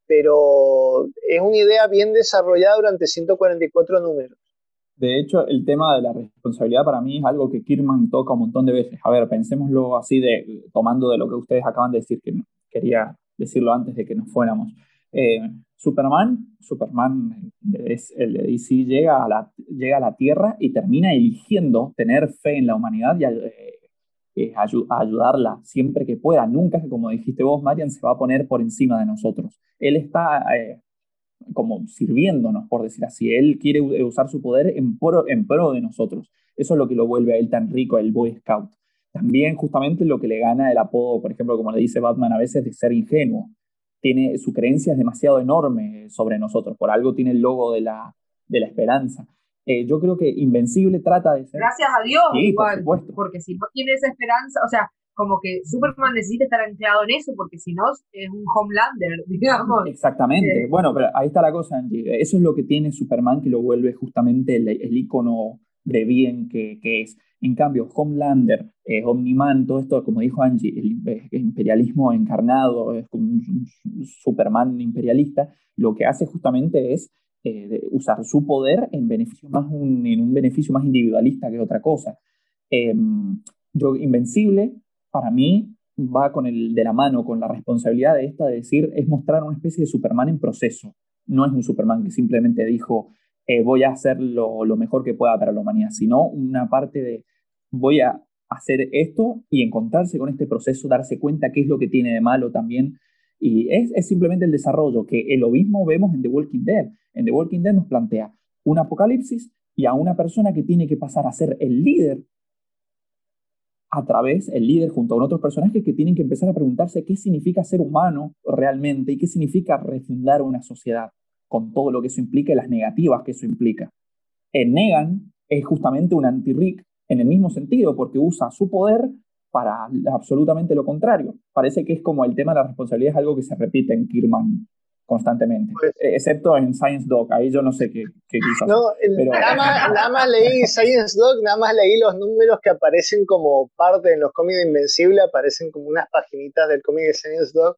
pero es una idea bien desarrollada durante 144 números. De hecho, el tema de la responsabilidad para mí es algo que Kirman toca un montón de veces. A ver, pensémoslo así, de, tomando de lo que ustedes acaban de decir, que quería decirlo antes de que nos fuéramos. Eh, Superman, Superman es el DC, llega a, la, llega a la Tierra y termina eligiendo tener fe en la humanidad y eh, eh, ayudarla siempre que pueda. Nunca, como dijiste vos, Marian, se va a poner por encima de nosotros. Él está como sirviéndonos, por decir así. Él quiere usar su poder en pro, en pro de nosotros. Eso es lo que lo vuelve a él tan rico, el Boy Scout. También justamente lo que le gana el apodo, por ejemplo, como le dice Batman a veces, de ser ingenuo tiene, su creencia es demasiado enorme sobre nosotros, por algo tiene el logo de la, de la esperanza. Eh, yo creo que Invencible trata de ser... Gracias a Dios, igual, porque si no tiene esa esperanza, o sea, como que Superman necesita estar anclado en eso, porque si no es un Homelander, digamos. Exactamente. Bueno, pero ahí está la cosa, Angie. Eso es lo que tiene Superman que lo vuelve justamente el, el icono de bien que, que es. En cambio, Homelander, eh, Omniman, todo esto, como dijo Angie, el, imperialismo encarnado, es como un, Superman imperialista, lo que hace justamente es eh, usar su poder en, beneficio más en un beneficio más individualista que otra cosa. Em, yo, Invencible, para mí, va con el de la mano con la responsabilidad de esta de decir, es mostrar una especie de Superman en proceso. No es un Superman que simplemente dijo, eh, voy a hacer lo, mejor que pueda para la humanidad, sino una parte de voy a hacer esto y encontrarse con este proceso, darse cuenta qué es lo que tiene de malo también. Y es, es simplemente el desarrollo que el mismo vemos en The Walking Dead. En The Walking Dead nos plantea un apocalipsis y a una persona que tiene que pasar a ser el líder a través, el líder junto a otros personajes que tienen que empezar a preguntarse qué significa ser humano realmente y qué significa refundar una sociedad con todo lo que eso implica y las negativas que eso implica. En Negan es justamente un anti-Rick en el mismo sentido, porque usa su poder para absolutamente lo contrario. Parece que es como el tema de la responsabilidad, es algo que se repite en Kirman constantemente, pues, excepto en Science Dog, ahí yo no sé qué, qué No, nada, más, leí Science Dog, nada más leí los números que aparecen como parte en los cómics de Invencible, aparecen como unas paginitas del cómic de Science Dog,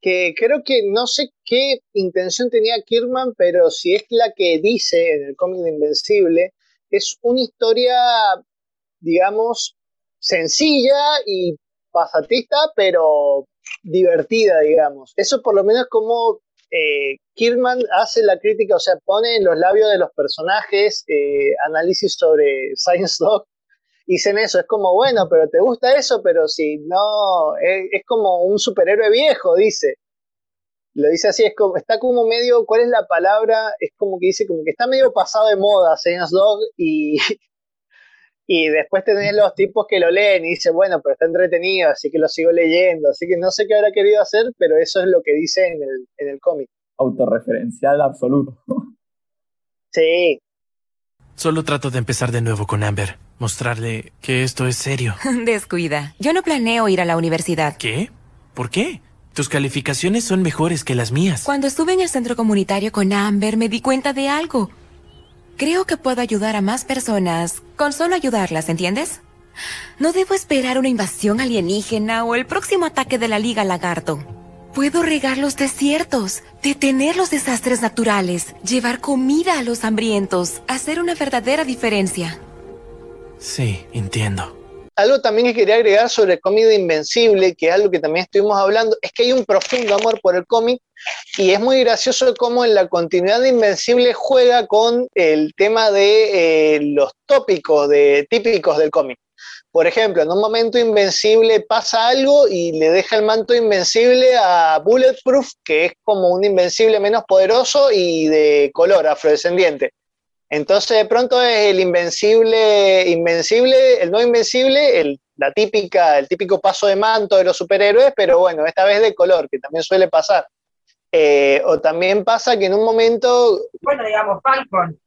que creo que no sé qué intención tenía Kirman, pero si es la que dice en el cómic de Invencible, es una historia, digamos, sencilla y pasatista, pero divertida, digamos. Eso por lo menos como eh, Kirman hace la crítica, o sea, pone en los labios de los personajes eh, análisis sobre Science Dog. Dicen eso, es como, bueno, pero te gusta eso, pero si no, es, como un superhéroe viejo, dice. Lo dice así, es como, está como medio, ¿cuál es la palabra? Es como que dice, como que está medio pasado de moda Science Dog y, y después tenés los tipos que lo leen y dicen, bueno, pero está entretenido, así que lo sigo leyendo. Así que no sé qué habrá querido hacer, pero eso es lo que dice en el, en el cómic. Autorreferencial absoluto. Sí. Solo trato de empezar de nuevo con Amber. Mostrarle que esto es serio. Descuida. Yo no planeo ir a la universidad. ¿Qué? ¿Por qué? Tus calificaciones son mejores que las mías. Cuando estuve en el centro comunitario con Amber me di cuenta de algo. Creo que puedo ayudar a más personas con solo ayudarlas, ¿entiendes? No debo esperar una invasión alienígena o el próximo ataque de la Liga Lagarto. Puedo regar los desiertos, detener los desastres naturales, llevar comida a los hambrientos, hacer una verdadera diferencia. Sí, entiendo algo también que quería agregar sobre el cómic de Invencible, que es algo que también estuvimos hablando, es que hay un profundo amor por el cómic y es muy gracioso cómo en la continuidad de Invencible juega con el tema de eh, los tópicos de, típicos del cómic. Por ejemplo, en un momento Invencible pasa algo y le deja el manto Invencible a Bulletproof, que es como un Invencible menos poderoso y de color afrodescendiente. Entonces de pronto es el invencible, invencible, el no invencible, el, la típica, el típico paso de manto de los superhéroes, pero bueno, esta vez de color, que también suele pasar. Eh, o también pasa que en un momento... Bueno, digamos, Falcon,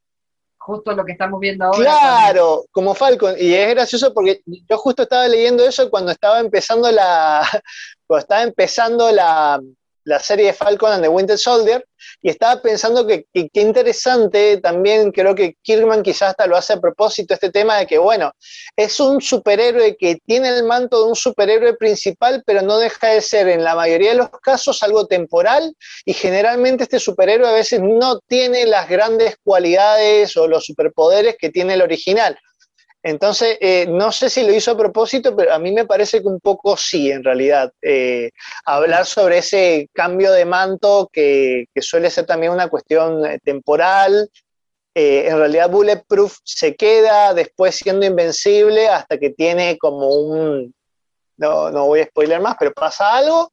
justo lo que estamos viendo ahora. Claro, como Falcon, y es gracioso porque yo justo estaba leyendo eso cuando estaba empezando la, cuando estaba empezando la, la serie de Falcon and the Winter Soldier, y estaba pensando que qué interesante también, creo que Kirkman quizás hasta lo hace a propósito, este tema de que, bueno, es un superhéroe que tiene el manto de un superhéroe principal, pero no deja de ser en la mayoría de los casos algo temporal, y generalmente este superhéroe a veces no tiene las grandes cualidades o los superpoderes que tiene el original. Entonces, eh, no sé si lo hizo a propósito, pero a mí me parece que un poco sí, en realidad. Eh, hablar sobre ese cambio de manto que, suele ser también una cuestión eh, temporal. en realidad, Bulletproof se queda después siendo invencible hasta que tiene como un... No, no voy a spoiler más, pero pasa algo.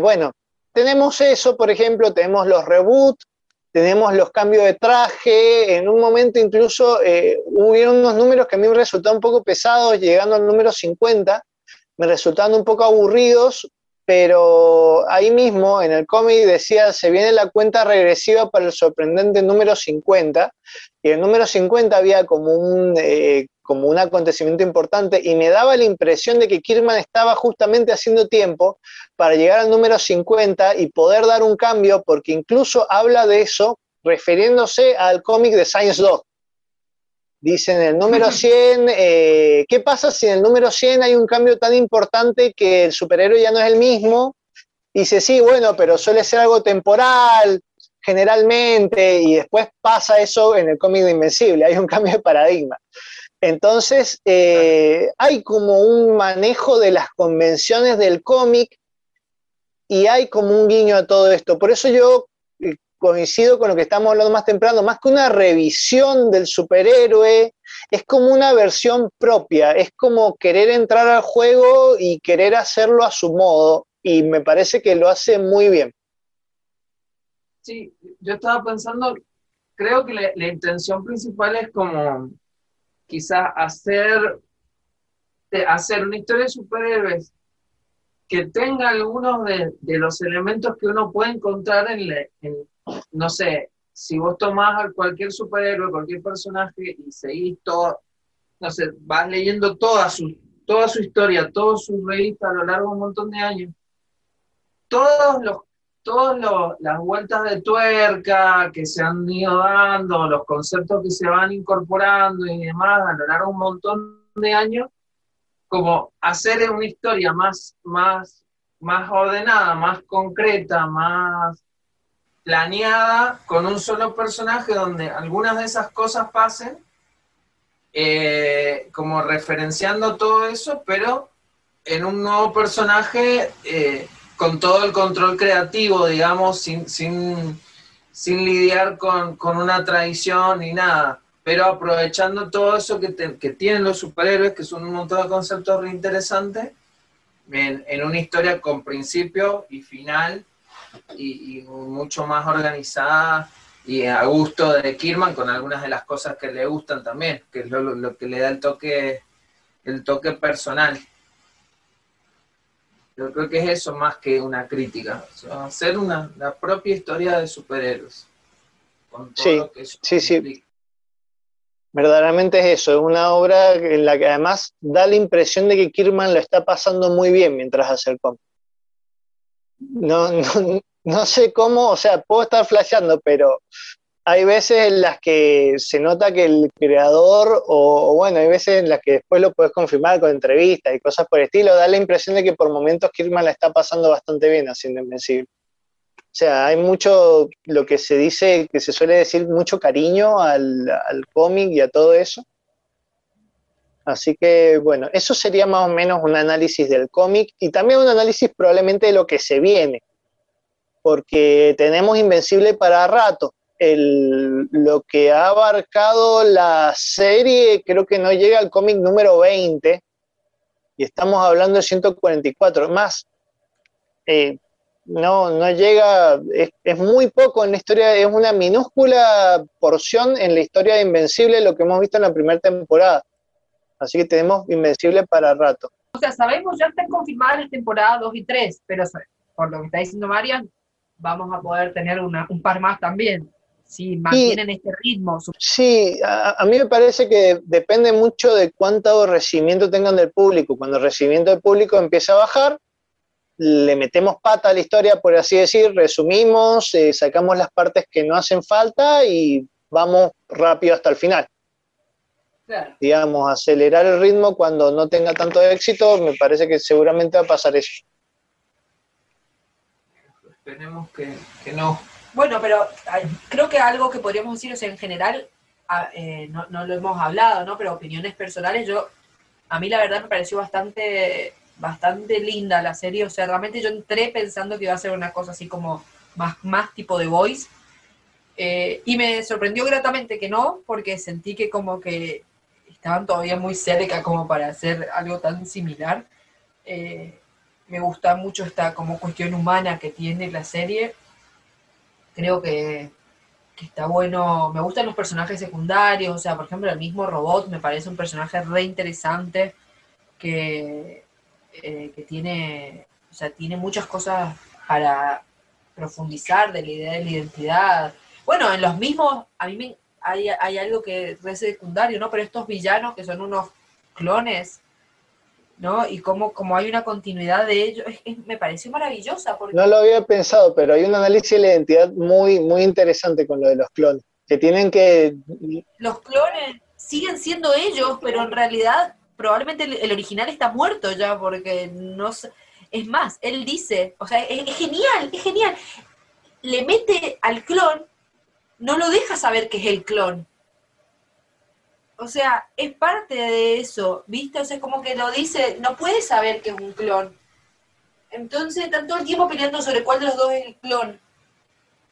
bueno, tenemos eso, por ejemplo, tenemos los reboots, tenemos los cambios de traje, en un momento incluso eh, hubieron unos números que a mí me resultaron un poco pesados, llegando al número 50, me resultaban un poco aburridos, pero ahí mismo en el cómic decía, se viene la cuenta regresiva para el sorprendente número 50, y el número 50 había como un, eh, como un acontecimiento importante y me daba la impresión de que Kirman estaba justamente haciendo tiempo para llegar al número 50 y poder dar un cambio, porque incluso habla de eso refiriéndose al cómic de Science Dog. Dice en el número 100, eh, ¿qué pasa si en el número 100 hay un cambio tan importante que el superhéroe ya no es el mismo? Dice, sí, bueno, pero suele ser algo temporal, generalmente, y después pasa eso en el cómic de Invencible, hay un cambio de paradigma. Entonces, eh, hay como un manejo de las convenciones del cómic y hay como un guiño a todo esto. Por eso yo eh, coincido con lo que estamos hablando más temprano, más que una revisión del superhéroe, es como una versión propia, es como querer entrar al juego y querer hacerlo a su modo, y me parece que lo hace muy bien. Sí, yo estaba pensando, creo que la intención principal es como quizás hacer, hacer una historia de superhéroes que tenga algunos de, los elementos que uno puede encontrar en, no sé, si vos tomás a cualquier superhéroe, cualquier personaje y seguís todo, no sé, vas leyendo toda su, toda su historia, todas sus revistas a lo largo de un montón de años, todos los todas las vueltas de tuerca que se han ido dando, los conceptos que se van incorporando y demás a lo largo de un montón de años, como hacer una historia más, más más ordenada, más concreta, más planeada, con un solo personaje donde algunas de esas cosas pasen, eh, como referenciando todo eso, pero en un nuevo personaje eh, con todo el control creativo, digamos, sin, sin, lidiar con, con, una tradición ni nada, pero aprovechando todo eso que, te, que, tienen los superhéroes, que son un montón de conceptos re interesantes, en, en una historia con principio y final y, y, mucho más organizada y a gusto de Kirman con algunas de las cosas que le gustan también, que es lo, lo que le da el toque, el toque personal. Yo creo que es eso más que una crítica, o sea, hacer una, la propia historia de superhéroes. Con todo sí, lo que eso sí, sí. Verdaderamente es eso, es una obra en la que además da la impresión de que Kirman lo está pasando muy bien mientras hace el cómic. No, no, no sé cómo, o sea, puedo estar flasheando, pero hay veces en las que se nota que el creador, o, bueno, hay veces en las que después lo puedes confirmar con entrevistas y cosas por el estilo, da la impresión de que por momentos Kirman la está pasando bastante bien haciendo Invencible. O sea, hay mucho, lo que se dice, que se suele decir, mucho cariño al, al cómic y a todo eso. Así que, bueno, eso sería más o menos un análisis del cómic y también un análisis probablemente de lo que se viene, porque tenemos Invencible para rato. Lo que ha abarcado la serie creo que no llega al cómic número 20 y estamos hablando de 144 más eh, no, no llega es, es, muy poco en la historia es una minúscula porción en la historia de Invencible lo que hemos visto en la primera temporada. Así que tenemos Invencible para rato. O sea sabemos ya están confirmadas las temporadas 2 y 3 pero por lo que está diciendo Marian vamos a poder tener una, un par más también si mantienen y, este ritmo. Sí, a, a, mí me parece que depende mucho de cuánto recibimiento tengan del público. Cuando el recibimiento del público empieza a bajar, le metemos pata a la historia, por así decir, resumimos, eh, sacamos las partes que no hacen falta y vamos rápido hasta el final. Claro. Digamos, acelerar el ritmo cuando no tenga tanto éxito, me parece que seguramente va a pasar eso. Esperemos que, que no. Bueno, pero creo que algo que podríamos decir, o sea, en general, eh, no, no, lo hemos hablado, ¿no? Pero opiniones personales, yo, a mí la verdad me pareció bastante, bastante linda la serie, o sea, realmente yo entré pensando que iba a ser una cosa así como más, más tipo de voice, eh, y me sorprendió gratamente que no, porque sentí que como que estaban todavía muy cerca como para hacer algo tan similar. Eh, me gusta mucho esta como cuestión humana que tiene la serie, creo que, está bueno. Me gustan los personajes secundarios, o sea, por ejemplo, el mismo robot me parece un personaje re interesante que, eh, que tiene, o sea, tiene muchas cosas para profundizar de la idea de la identidad. Bueno, en los mismos, a mí me, hay, hay algo que es secundario, ¿no? Pero estos villanos que son unos clones, ¿no? Y como, como hay una continuidad de ellos, es, es, me pareció maravillosa. Porque... No lo había pensado, pero hay un análisis de la identidad muy, muy interesante con lo de los clones, que tienen que... Los clones siguen siendo ellos, pero en realidad probablemente el, el original está muerto ya, porque no sé... Es más, él dice, o sea, es, es genial, es genial. Le mete al clon, no lo deja saber que es el clon, o sea, es parte de eso, ¿viste? O sea, es como que lo dice, no puede saber que es un clon. Entonces, están todo el tiempo peleando sobre cuál de los dos es el clon.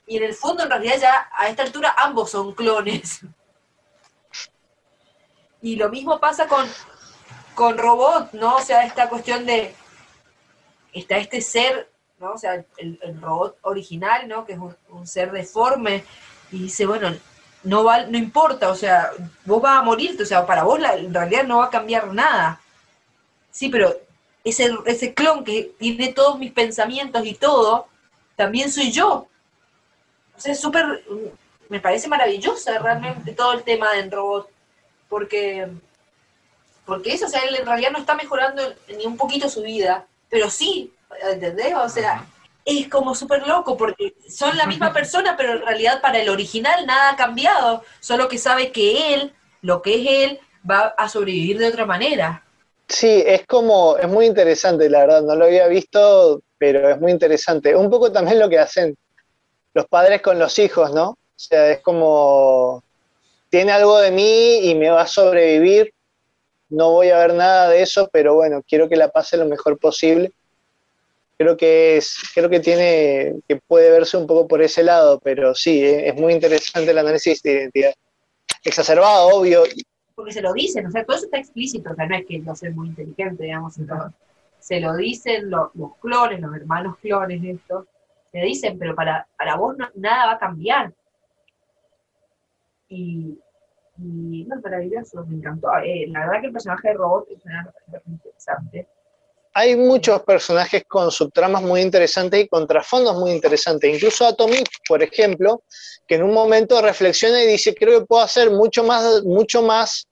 Y en el fondo, en realidad, ya a esta altura ambos son clones. Y lo mismo pasa con, con Robot, ¿no? O sea, esta cuestión de. Está este ser, ¿no? O sea, el, robot original, ¿no? Que es un ser deforme. Y dice, bueno, no va, no importa, o sea, vos vas a morirte, o sea, para vos la, en realidad no va a cambiar nada. Sí, pero ese, ese clon que tiene todos mis pensamientos y todo, también soy yo. O sea, es súper, me parece maravillosa realmente todo el tema del robot, porque, porque eso, o sea, él en realidad no está mejorando ni un poquito su vida, pero sí, ¿entendés? O sea, es como súper loco porque son la misma persona, pero en realidad para el original nada ha cambiado, solo que sabe que él, lo que es él, va a sobrevivir de otra manera. Sí, es como, es muy interesante, la verdad, no lo había visto pero es muy interesante. Un poco también lo que hacen los padres con los hijos, ¿no? O sea, es como, tiene algo de mí y me va a sobrevivir, no voy a ver nada de eso, pero bueno, quiero que la pase lo mejor posible. Creo que es, creo que tiene, que puede verse un poco por ese lado, pero sí, eh, es muy interesante el análisis de identidad. Exacerbado, obvio. Porque se lo dicen, o sea, todo eso está explícito, o sea, no es que yo soy muy inteligente, digamos, entonces, se lo dicen los, clones, los hermanos clones estos, le dicen, pero para, para vos nada va a cambiar. Y, y no, maravilloso, me encantó. Eh, la verdad que el personaje de Robot es una interesante. Hay muchos personajes con subtramas muy interesantes y con trasfondos muy interesantes. Incluso Atomic, por ejemplo, que en un momento reflexiona y dice, creo que puedo hacer mucho más, mucho más,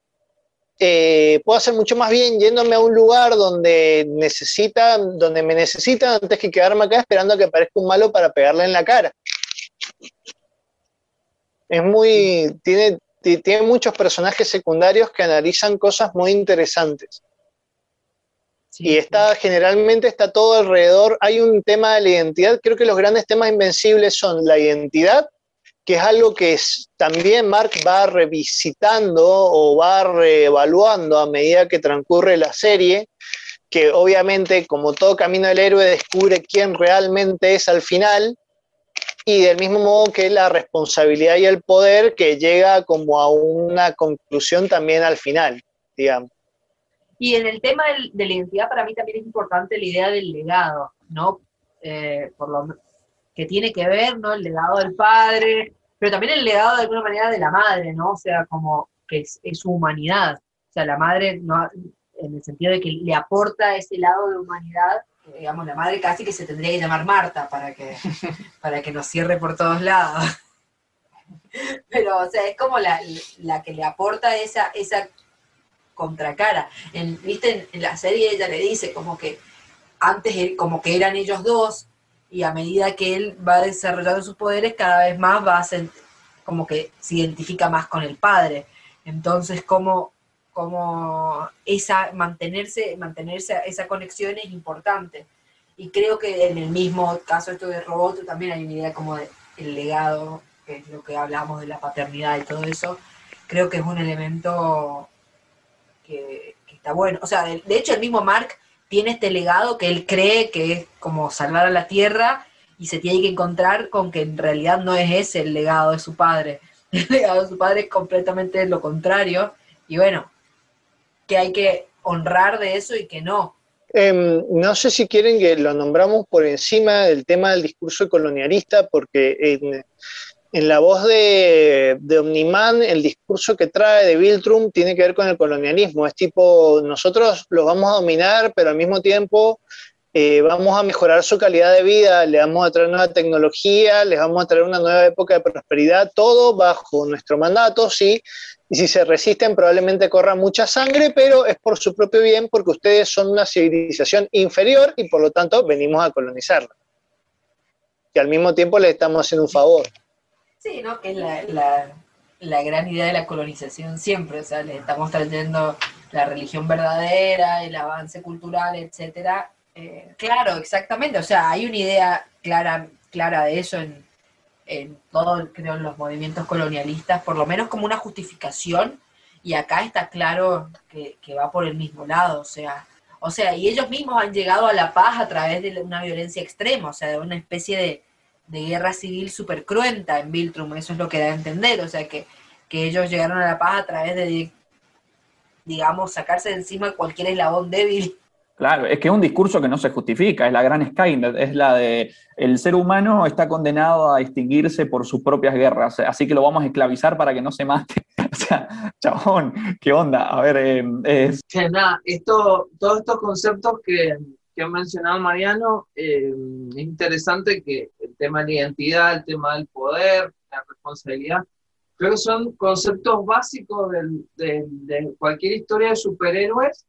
eh, puedo hacer mucho más bien yéndome a un lugar donde necesita, donde me necesitan antes que quedarme acá esperando a que aparezca un malo para pegarle en la cara. Es muy, tiene, ti- tiene muchos personajes secundarios que analizan cosas muy interesantes. Sí, Y está generalmente está todo alrededor. Hay un tema de la identidad. Creo que los grandes temas invencibles son la identidad, que es algo que es- también Mark va revisitando o va reevaluando a medida que transcurre la serie, que obviamente, como todo camino del héroe, descubre quién realmente es al final. Y del mismo modo que la responsabilidad y el poder que llega como a una conclusión también al final, digamos. Y en el tema de la identidad, para mí también es importante la idea del legado, ¿no? Eh, por lo que tiene que ver, ¿no? El legado del padre, pero también el legado de alguna manera de la madre, ¿no? O sea, como que es, su humanidad. O sea, la madre, no, en el sentido de que le aporta ese lado de humanidad, digamos, la madre casi que se tendría que llamar Marta para que, para que nos cierre por todos lados. Pero, o sea, es como la, la que le aporta esa, esa contracara. En, Viste, en, la serie ella le dice como que antes él- como que eran ellos dos y a medida que él va desarrollando sus poderes cada vez más va a ser como que se identifica más con el padre. Entonces, como, como esa, mantenerse, mantenerse esa conexión es importante. Y creo que en el mismo caso esto de Roboto también hay una idea como de el legado, que es lo que hablamos de la paternidad y todo eso. Creo que es un elemento que, está bueno. O sea, de, hecho el mismo Mark tiene este legado que él cree que es como salvar a la Tierra y se tiene que encontrar con que en realidad no es ese el legado de su padre. El legado de su padre es completamente lo contrario. Y bueno, que hay que honrar de eso y que no. Em, no sé si quieren que lo nombramos por encima del tema del discurso colonialista, porque en la voz de, de Omniman, el discurso que trae de Biltrum tiene que ver con el colonialismo. Es tipo, nosotros los vamos a dominar, pero al mismo tiempo eh, vamos a mejorar su calidad de vida, le vamos a traer nueva tecnología, les vamos a traer una nueva época de prosperidad, todo bajo nuestro mandato, sí. Y si se resisten, probablemente corra mucha sangre, pero es por su propio bien, porque ustedes son una civilización inferior y por lo tanto venimos a colonizarla. Y al mismo tiempo les estamos haciendo un favor. Sí, ¿no? Que es la, la, la gran idea de la colonización siempre. O sea, le estamos trayendo la religión verdadera, el avance cultural, etcétera. Eh, claro, exactamente. O sea, hay una idea clara, clara de eso en, en todos, creo, en los movimientos colonialistas, por lo menos como una justificación, y acá está claro que, que va por el mismo lado, o sea, o sea, y ellos mismos han llegado a la paz a través de una violencia extrema, o sea, de una especie de, de guerra civil súper cruenta en Biltrum, eso es lo que da a entender, o sea, que, que ellos llegaron a la paz a través de, digamos, sacarse de encima cualquier eslabón débil. Claro, es que es un discurso que no se justifica, es la gran Skynet, es la de el ser humano está condenado a extinguirse por sus propias guerras, así que lo vamos a esclavizar para que no se mate. O sea, chabón, ¿qué onda? A ver, eh, es... Que nada, esto, todos estos conceptos que, que ha mencionado Mariano, eh, es interesante que el tema de la identidad, el tema del poder, la responsabilidad, creo que son conceptos básicos de, cualquier historia de superhéroes,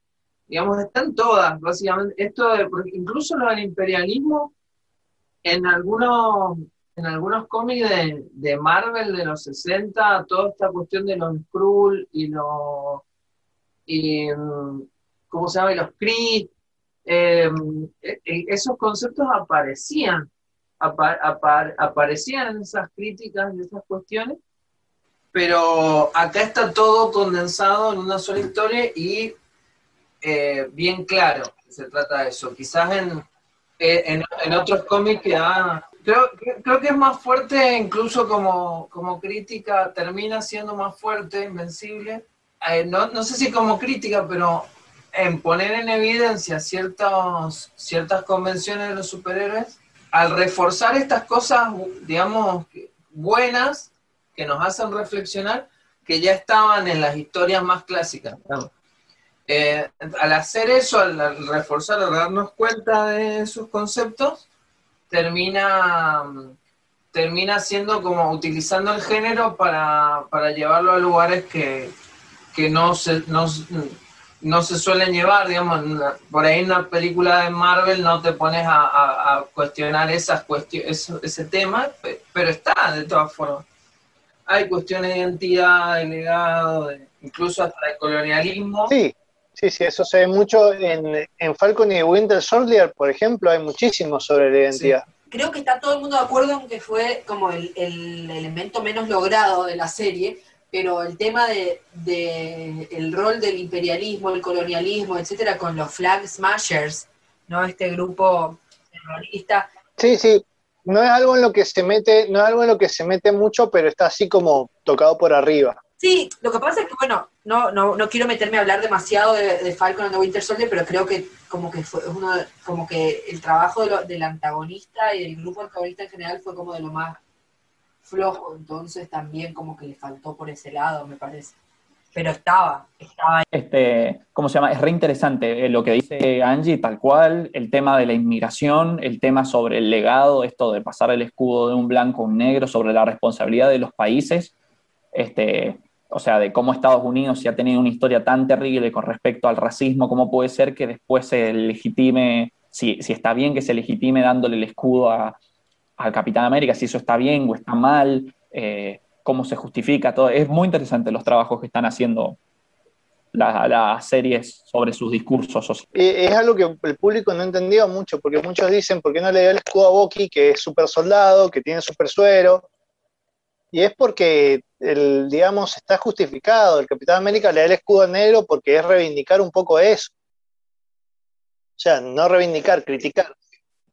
digamos, están todas, básicamente. Esto incluso lo del imperialismo, en algunos, en algunos cómics de, de Marvel de los 60, toda esta cuestión de los Skrull y los y mm, ¿cómo se llama? Los Kree, eh, eh, esos conceptos aparecían, apa- apa- aparecían en esas críticas y esas cuestiones, pero acá está todo condensado en una sola historia y eh, bien claro que se trata de eso. Quizás en, eh, en, otros cómics ha- Creo, creo que es más fuerte, incluso como, como crítica, termina siendo más fuerte, invencible. Eh, no, no sé si como crítica, pero en poner en evidencia ciertos, ciertas convenciones de los superhéroes, al reforzar estas cosas, digamos, buenas, que nos hacen reflexionar, que ya estaban en las historias más clásicas. Eh, al hacer eso, al, reforzar, al darnos cuenta de esos conceptos, termina, termina siendo como utilizando el género para, para llevarlo a lugares que, que no, se, no se suelen llevar, digamos, por ahí en una película de Marvel no te pones a, a- a cuestionar esas cuestiones, ese tema, pe- pero está de todas formas. Hay cuestiones de identidad, de legado, de- incluso hasta de colonialismo. Sí, sí, sí, eso se ve mucho en, en Falcon y Winter Soldier, por ejemplo, hay muchísimo sobre la identidad. Creo que está todo el mundo de acuerdo en que fue como el, el elemento menos logrado de la serie, pero el tema de, de el rol del imperialismo, el colonialismo, etcétera, con los Flag Smashers, ¿no? Este grupo terrorista. Sí, sí, no es algo en lo que se mete, no es algo en lo que se mete mucho, pero está así como tocado por arriba. Sí, lo que pasa es que, bueno, no, no, no quiero meterme a hablar demasiado de, de Falcon and the Winter Soldier, pero creo que como que fue uno, como que el trabajo de lo- del antagonista y del grupo antagonista en general fue como de lo más flojo, entonces también como que le faltó por ese lado, me parece. Pero estaba, estaba ahí. este, ¿cómo se llama? Es re interesante eh, lo que dice Angie, tal cual, el tema de la inmigración, el tema sobre el legado, esto de pasar el escudo de un blanco a un negro, sobre la responsabilidad de los países, este, o sea, de cómo Estados Unidos, si ha tenido una historia tan terrible con respecto al racismo, cómo puede ser que después se legitime, si, si está bien que se legitime dándole el escudo a, al Capitán América, si eso está bien o está mal, eh, cómo se justifica todo. Es muy interesante los trabajos que están haciendo la- las series sobre sus discursos sociales. Eh, es algo que el público no entendió mucho, porque muchos dicen, ¿por qué no le dio el escudo a Bucky, que es super soldado, que tiene super suero? Y es porque, el, digamos, está justificado. El Capitán América le da el escudo negro porque es reivindicar un poco eso. O sea, no reivindicar, criticar.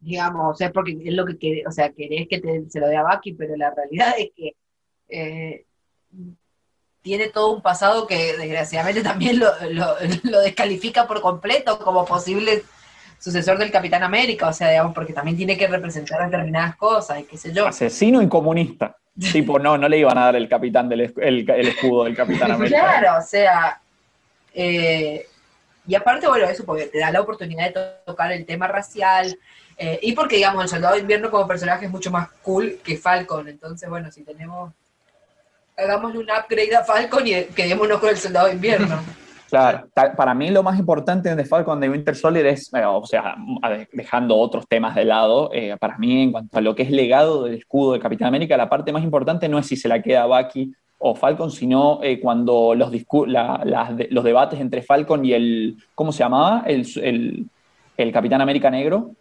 Digamos, o sea, porque es lo que querés, o sea, querés que te- se lo dé a Bucky, pero la realidad es que eh, tiene todo un pasado que desgraciadamente también lo, lo- lo descalifica por completo como posible sucesor del Capitán América, o sea, digamos, porque también tiene que representar determinadas cosas y qué sé yo. Asesino y comunista. tipo, no, no le iban a dar el capitán del el, el escudo del Capitán América. Claro, o sea, eh, y aparte, bueno, eso porque te da la oportunidad de to- tocar el tema racial, eh, y porque, digamos, el Soldado de Invierno como personaje es mucho más cool que Falcon, entonces, bueno, si tenemos, hagámosle un upgrade a Falcon y quedémonos con el Soldado de Invierno. Claro, para mí lo más importante de Falcon de Winter Soldier es, eh, o sea, dejando otros temas de lado, eh, para mí en cuanto a lo que es legado del escudo de Capitán América, la parte más importante no es si se la queda Bucky o Falcon, sino eh, cuando los, la- las de- los debates entre Falcon y el, ¿cómo se llamaba? El, el- el Capitán América Negro,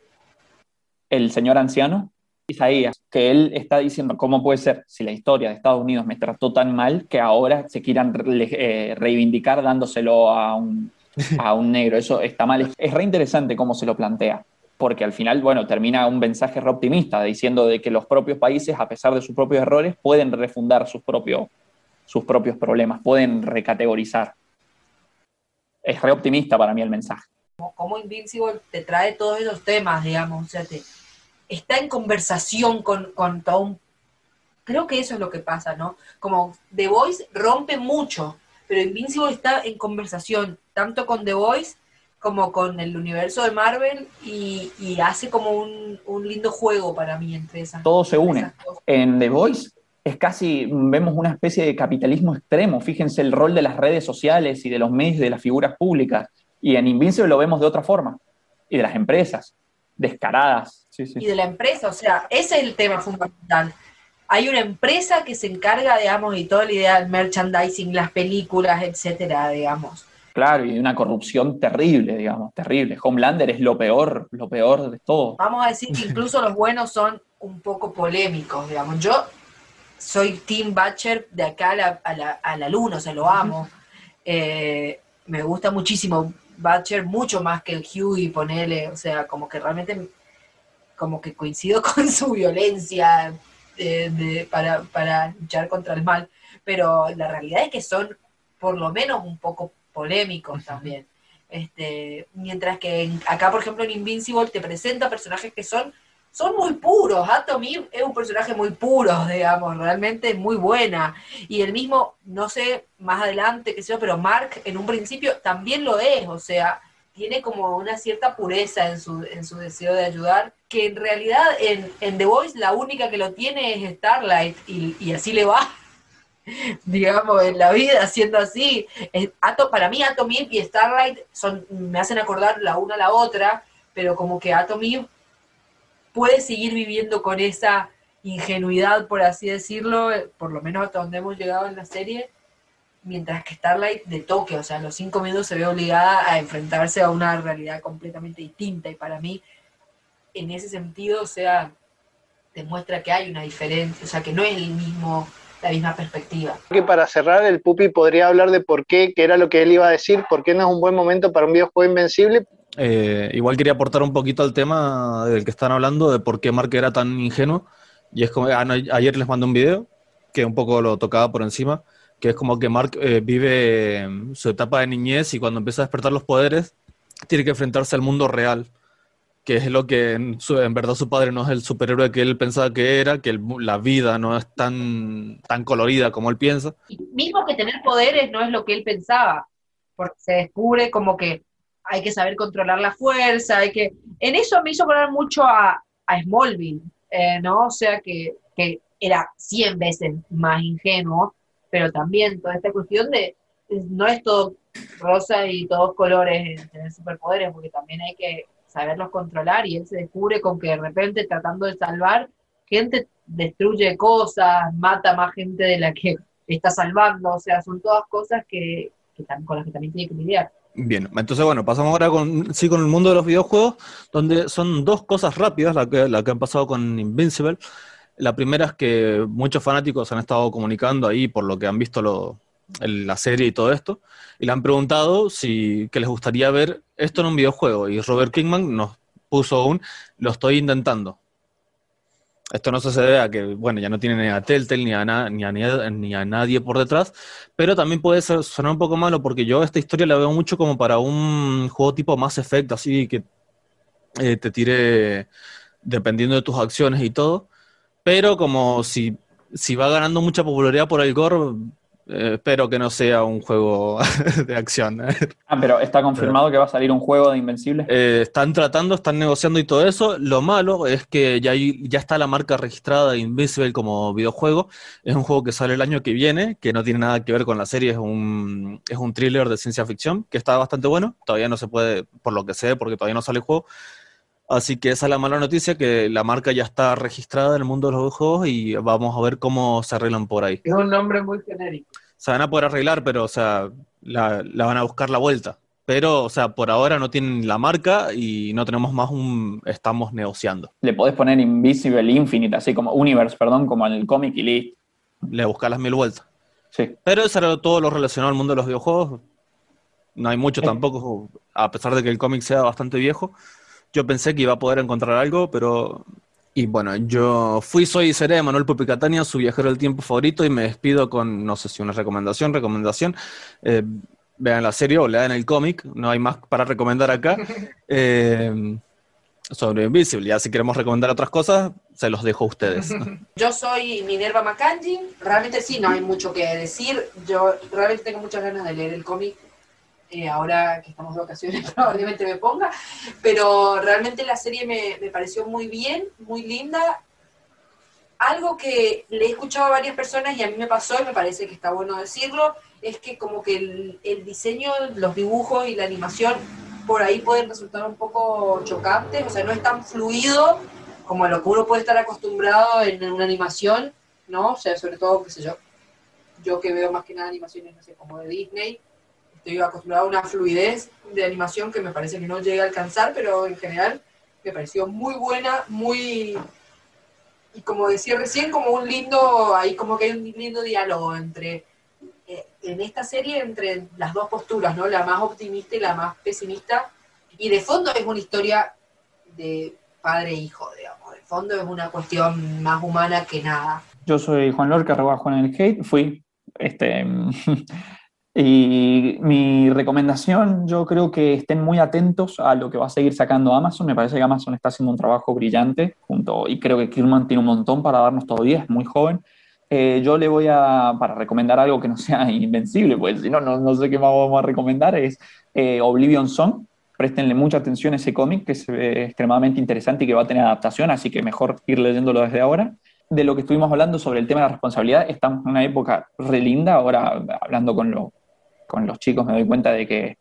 el señor anciano, Isaías, que él está diciendo, ¿cómo puede ser si la historia de Estados Unidos me trató tan mal que ahora se quieran eh, reivindicar dándoselo a un, a un negro? Eso está mal. Es, re interesante cómo se lo plantea, porque al final, bueno, termina un mensaje re optimista, diciendo de que los propios países, a pesar de sus propios errores, pueden refundar sus propios, sus propios problemas, pueden recategorizar. Es re optimista para mí el mensaje. Como Invincible te trae todos esos temas, digamos, o sea, te, está en conversación con, con todo un... Creo que eso es lo que pasa, ¿no? Como The Voice rompe mucho, pero Invincible está en conversación, tanto con The Voice como con el universo de Marvel y, y hace como un, un lindo juego para mí entre esas Todo se une. En The Voice es casi, vemos una especie de capitalismo extremo. Fíjense el rol de las redes sociales y de los medios de las figuras públicas. Y en Invincible lo vemos de otra forma. Y de las empresas, descaradas. Sí, sí. y de la empresa, o sea, ese es el tema fundamental. Hay una empresa que se encarga, digamos, y toda la idea del merchandising, las películas, etcétera, digamos. Claro, y una corrupción terrible, digamos, terrible. Homelander es lo peor, lo peor de todo. Vamos a decir que incluso los buenos son un poco polémicos, digamos. Yo soy Tim Butcher de acá a la, a la, a la luna, o sea, lo amo. Eh, me gusta muchísimo Butcher, mucho más que el Hughie, ponele, o sea, como que realmente, como que coincido con su violencia de- de- para, para luchar contra el mal, pero la realidad es que son por lo menos un poco polémicos también. Este, mientras que en- acá, por ejemplo, en Invincible te presenta personajes que son, son muy puros. Atom Eve es un personaje muy puro, digamos, realmente muy buena. Y el mismo, no sé, más adelante, qué sé yo, pero Mark en un principio también lo es, o sea, tiene como una cierta pureza en su, en su deseo de ayudar, que en realidad en, en The Voice la única que lo tiene es Starlight, y, y así le va, digamos, en la vida, siendo así. Para mí Atom y Starlight son, me hacen acordar la una a la otra, pero como que Atom Eve puede seguir viviendo con esa ingenuidad, por así decirlo, por lo menos hasta donde hemos llegado en la serie, mientras que Starlight de toque, o sea, a los cinco minutos se ve obligada a enfrentarse a una realidad completamente distinta y para mí, en ese sentido, o sea, demuestra que hay una diferencia, o sea, que no es el mismo, la misma perspectiva. Que para cerrar, el Pupi podría hablar de por qué, que era lo que él iba a decir, por qué no es un buen momento para un videojuego invencible. Eh, igual quería aportar un poquito al tema del que están hablando, de por qué Mark era tan ingenuo. Y es como, ah, ayer les mandé un video que un poco lo tocaba por encima, que es como que Mark eh, vive eh, su etapa de niñez y cuando empieza a despertar los poderes, tiene que enfrentarse al mundo real, que es lo que en, su- en verdad su padre no es el superhéroe que él pensaba que era, que el la vida no es tan, tan colorida como él piensa. Y mismo que tener poderes no es lo que él pensaba, porque se descubre como que hay que saber controlar la fuerza, hay que... En eso me hizo acordar mucho a, a Smallville, eh, ¿no? O sea, que, que era 100 veces más ingenuo, pero también toda esta cuestión de... No es todo rosa y todos colores en tener superpoderes, porque también hay que saberlos controlar y él se descubre con que de repente tratando de salvar, gente destruye cosas, mata más gente de la que está salvando, o sea, son todas cosas que, que tam- con las que también tiene que lidiar. Bien, entonces bueno, pasamos ahora con, sí, con el mundo de los videojuegos, donde son dos cosas rápidas las que, la que han pasado con Invincible. La primera es que muchos fanáticos han estado comunicando ahí por lo que han visto la serie y todo esto, y le han preguntado si que les gustaría ver esto en un videojuego, y Robert Kingman nos puso un, lo estoy intentando. Esto no se debe a que, bueno, ya no tiene ni a Telltale ni a, na- ni a, ni a nadie por detrás, pero también puede ser, sonar un poco malo porque yo esta historia la veo mucho como para un juego tipo Mass Effect, así que eh, te tire dependiendo de tus acciones y todo. Pero como si, si va ganando mucha popularidad por el gore, eh, espero que no sea un juego de acción. Ah, pero está confirmado que va a salir un juego de Invencible. Eh, están tratando, están negociando y todo eso. Lo malo es que ya, hay- ya está la marca registrada de Invisible como videojuego. Es un juego que sale el año que viene, que no tiene nada que ver con la serie. Es un, es un thriller de ciencia ficción que está bastante bueno. Todavía no se puede, por lo que sé, porque todavía no sale el juego. Así que esa es la mala noticia, que la marca ya está registrada en el mundo de los videojuegos y vamos a ver cómo se arreglan por ahí. Es un nombre muy genérico. Se van a poder arreglar, pero, o sea, la, la van a buscar la vuelta. Pero, o sea, por ahora no tienen la marca y no tenemos más un... Estamos negociando. Le podés poner Invisible Infinite, así como Universe, perdón, como en el cómic y listo. Le buscar las mil vueltas. Sí. Pero eso era todo lo relacionado al mundo de los videojuegos. No hay mucho tampoco, a pesar de que el cómic sea bastante viejo. Yo pensé que iba a poder encontrar algo, pero... Y bueno, yo fui, soy y seré Manuel Pupi Catania, su viajero del tiempo favorito, y me despido con, no sé si una recomendación, recomendación. Eh, vean la serie o lean el cómic, no hay más para recomendar acá. Eh, sobre Invisible, ya si queremos recomendar otras cosas, se los dejo a ustedes. Yo soy Minerva Macanji, realmente sí, no hay mucho que decir, yo realmente tengo muchas ganas de leer el cómic, eh, ahora que estamos de vacaciones probablemente me ponga, pero realmente la serie me, pareció muy bien, muy linda. Algo que le he escuchado a varias personas y a mí me pasó y me parece que está bueno decirlo, es que como que el, el diseño, los dibujos y la animación por ahí pueden resultar un poco chocantes, o sea, no es tan fluido como a lo que uno puede estar acostumbrado en una animación, ¿no? O sea, sobre todo, qué sé yo, yo que veo más que nada animaciones, no sé, como de Disney, estoy acostumbrada a una fluidez de animación que me parece que no llegué a alcanzar, pero en general me pareció muy buena, muy y como decía recién, como un lindo, ahí como que hay un lindo diálogo entre, eh, en esta serie, entre las dos posturas, ¿no? La más optimista y la más pesimista. Y de fondo es una historia de padre e hijo, digamos. De fondo es una cuestión más humana que nada. Yo soy Juan Lorca, Juan en el Hate. Fui, este, Y mi recomendación, yo creo que estén muy atentos a lo que va a seguir sacando Amazon. Me parece que Amazon está haciendo un trabajo brillante junto, y creo que Kirman tiene un montón para darnos todavía, es muy joven. Eh, yo le voy a, para recomendar algo que no sea invencible, pues si no, no, sé qué más vamos a recomendar, es eh, Oblivion Song. Préstenle mucha atención a ese cómic, que es extremadamente interesante y que va a tener adaptación, así que mejor ir leyéndolo desde ahora de lo que estuvimos hablando sobre el tema de la responsabilidad, estamos en una época re linda, ahora hablando con, lo, con los chicos me doy cuenta de que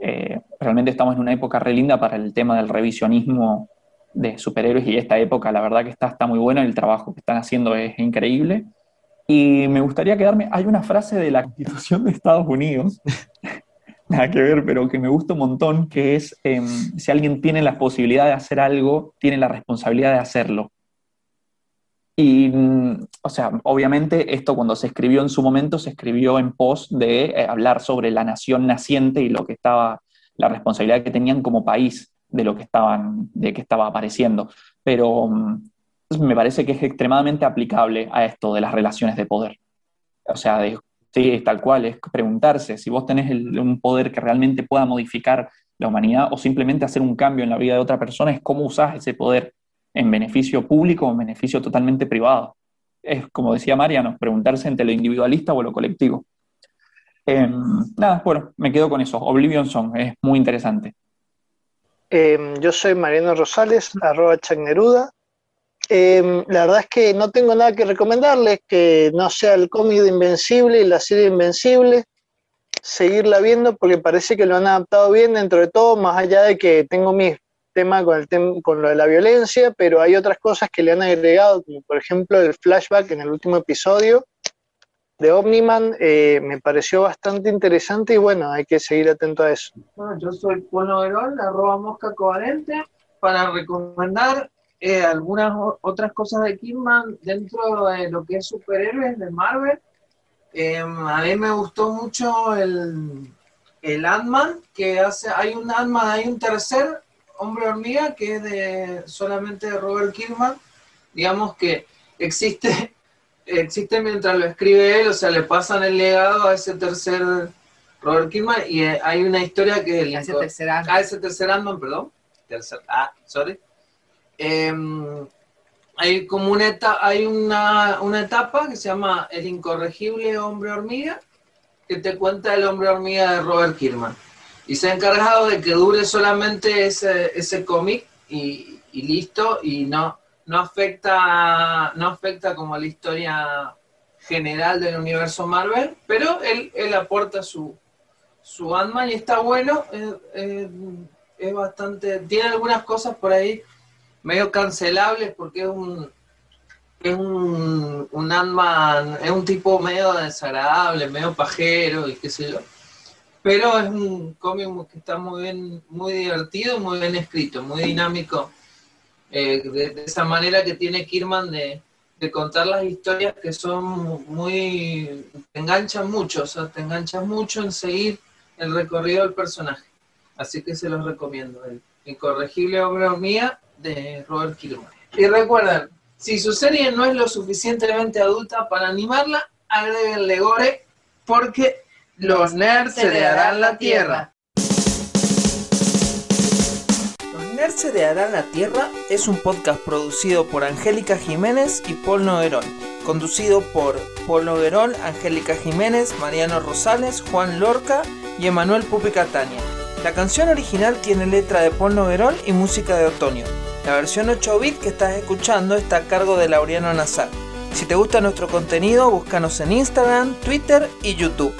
eh, realmente estamos en una época re linda para el tema del revisionismo de superhéroes y esta época la verdad que está, muy buena, el trabajo que están haciendo es increíble. Y me gustaría quedarme, hay una frase de la Constitución de Estados Unidos, nada que ver, pero que me gusta un montón, que es, em, si alguien tiene la posibilidad de hacer algo, tiene la responsabilidad de hacerlo. Y, mm, o sea, obviamente esto cuando se escribió en su momento se escribió en pos de eh, hablar sobre la nación naciente y lo que estaba, la responsabilidad que tenían como país de lo que estaban, de que estaba apareciendo. Pero mm, me parece que es extremadamente aplicable a esto de las relaciones de poder. O sea, sí, es tal cual, es preguntarse si vos tenés un poder que realmente pueda modificar la humanidad o simplemente hacer un cambio en la vida de otra persona, es cómo usás ese poder en beneficio público o en beneficio totalmente privado. Es, como decía Mariano, preguntarse entre lo individualista o lo colectivo. Em, nada, bueno, me quedo con eso. Oblivion Song, es muy interesante. Em, yo soy Mariano Rosales, arroba Chagneruda. Em, la verdad es que no tengo nada que recomendarles que no sea el cómic de Invencible y la serie Invencible. Seguirla viendo porque parece que lo han adaptado bien dentro de todo, más allá de que tengo mis tema con, el con lo de la violencia, pero hay otras cosas que le han agregado, como por ejemplo el flashback en el último episodio de Omniman, eh, me pareció bastante interesante y bueno, hay que seguir atento a eso. Bueno, yo soy Pueblo Verón, arroba mosca covalente, para recomendar eh, algunas otras cosas de Kidman dentro de lo que es superhéroes de Marvel. Eh, a mí me gustó mucho el, el Ant-Man, que hace, hay un Ant-Man, hay un tercer Hombre Hormiga, que es de solamente de Robert Kirkman, digamos que existe, existe mientras lo escribe él, o sea, le pasan el legado a ese tercer Robert Kirkman y eh, hay una historia que... A ese tercer Ant A ese tercer ant perdón. Tercer, ah, sorry. Em, hay como una, etapa, hay una, una etapa que se llama El incorregible hombre hormiga, que te cuenta el hombre hormiga de Robert Kirkman y se ha encargado de que dure solamente ese, ese cómic y, listo, y no, no, afecta, no afecta como la historia general del universo Marvel, pero él, él aporta su, su ant y está bueno, es bastante, tiene algunas cosas por ahí medio cancelables porque es un es un, un ant es un tipo medio desagradable, medio pajero y qué sé yo pero es un cómic que está muy bien, muy divertido, muy bien escrito, muy dinámico, eh, de, esa manera que tiene Kirman de, contar las historias que son muy, te enganchan mucho, o sea, te enganchan mucho en seguir el recorrido del personaje. Así que se los recomiendo, el incorregible obra mía de Robert Kirman. Y recuerden, si su serie no es lo suficientemente adulta para animarla, agréguenle gore, porque los nerds se harán la tierra. Los nerds se harán la tierra es un podcast producido por Angélica Jiménez y Paul Noguerol. Conducido por Paul Noguerol, Angélica Jiménez, Mariano Rosales, Juan Lorca y Emanuel Pupi Catania. La canción original tiene letra de Paul Noguerol y música de Otoño. La versión 8 bit que estás escuchando está a cargo de Laureano Nazar. Si te gusta nuestro contenido, búscanos en Instagram, Twitter y YouTube.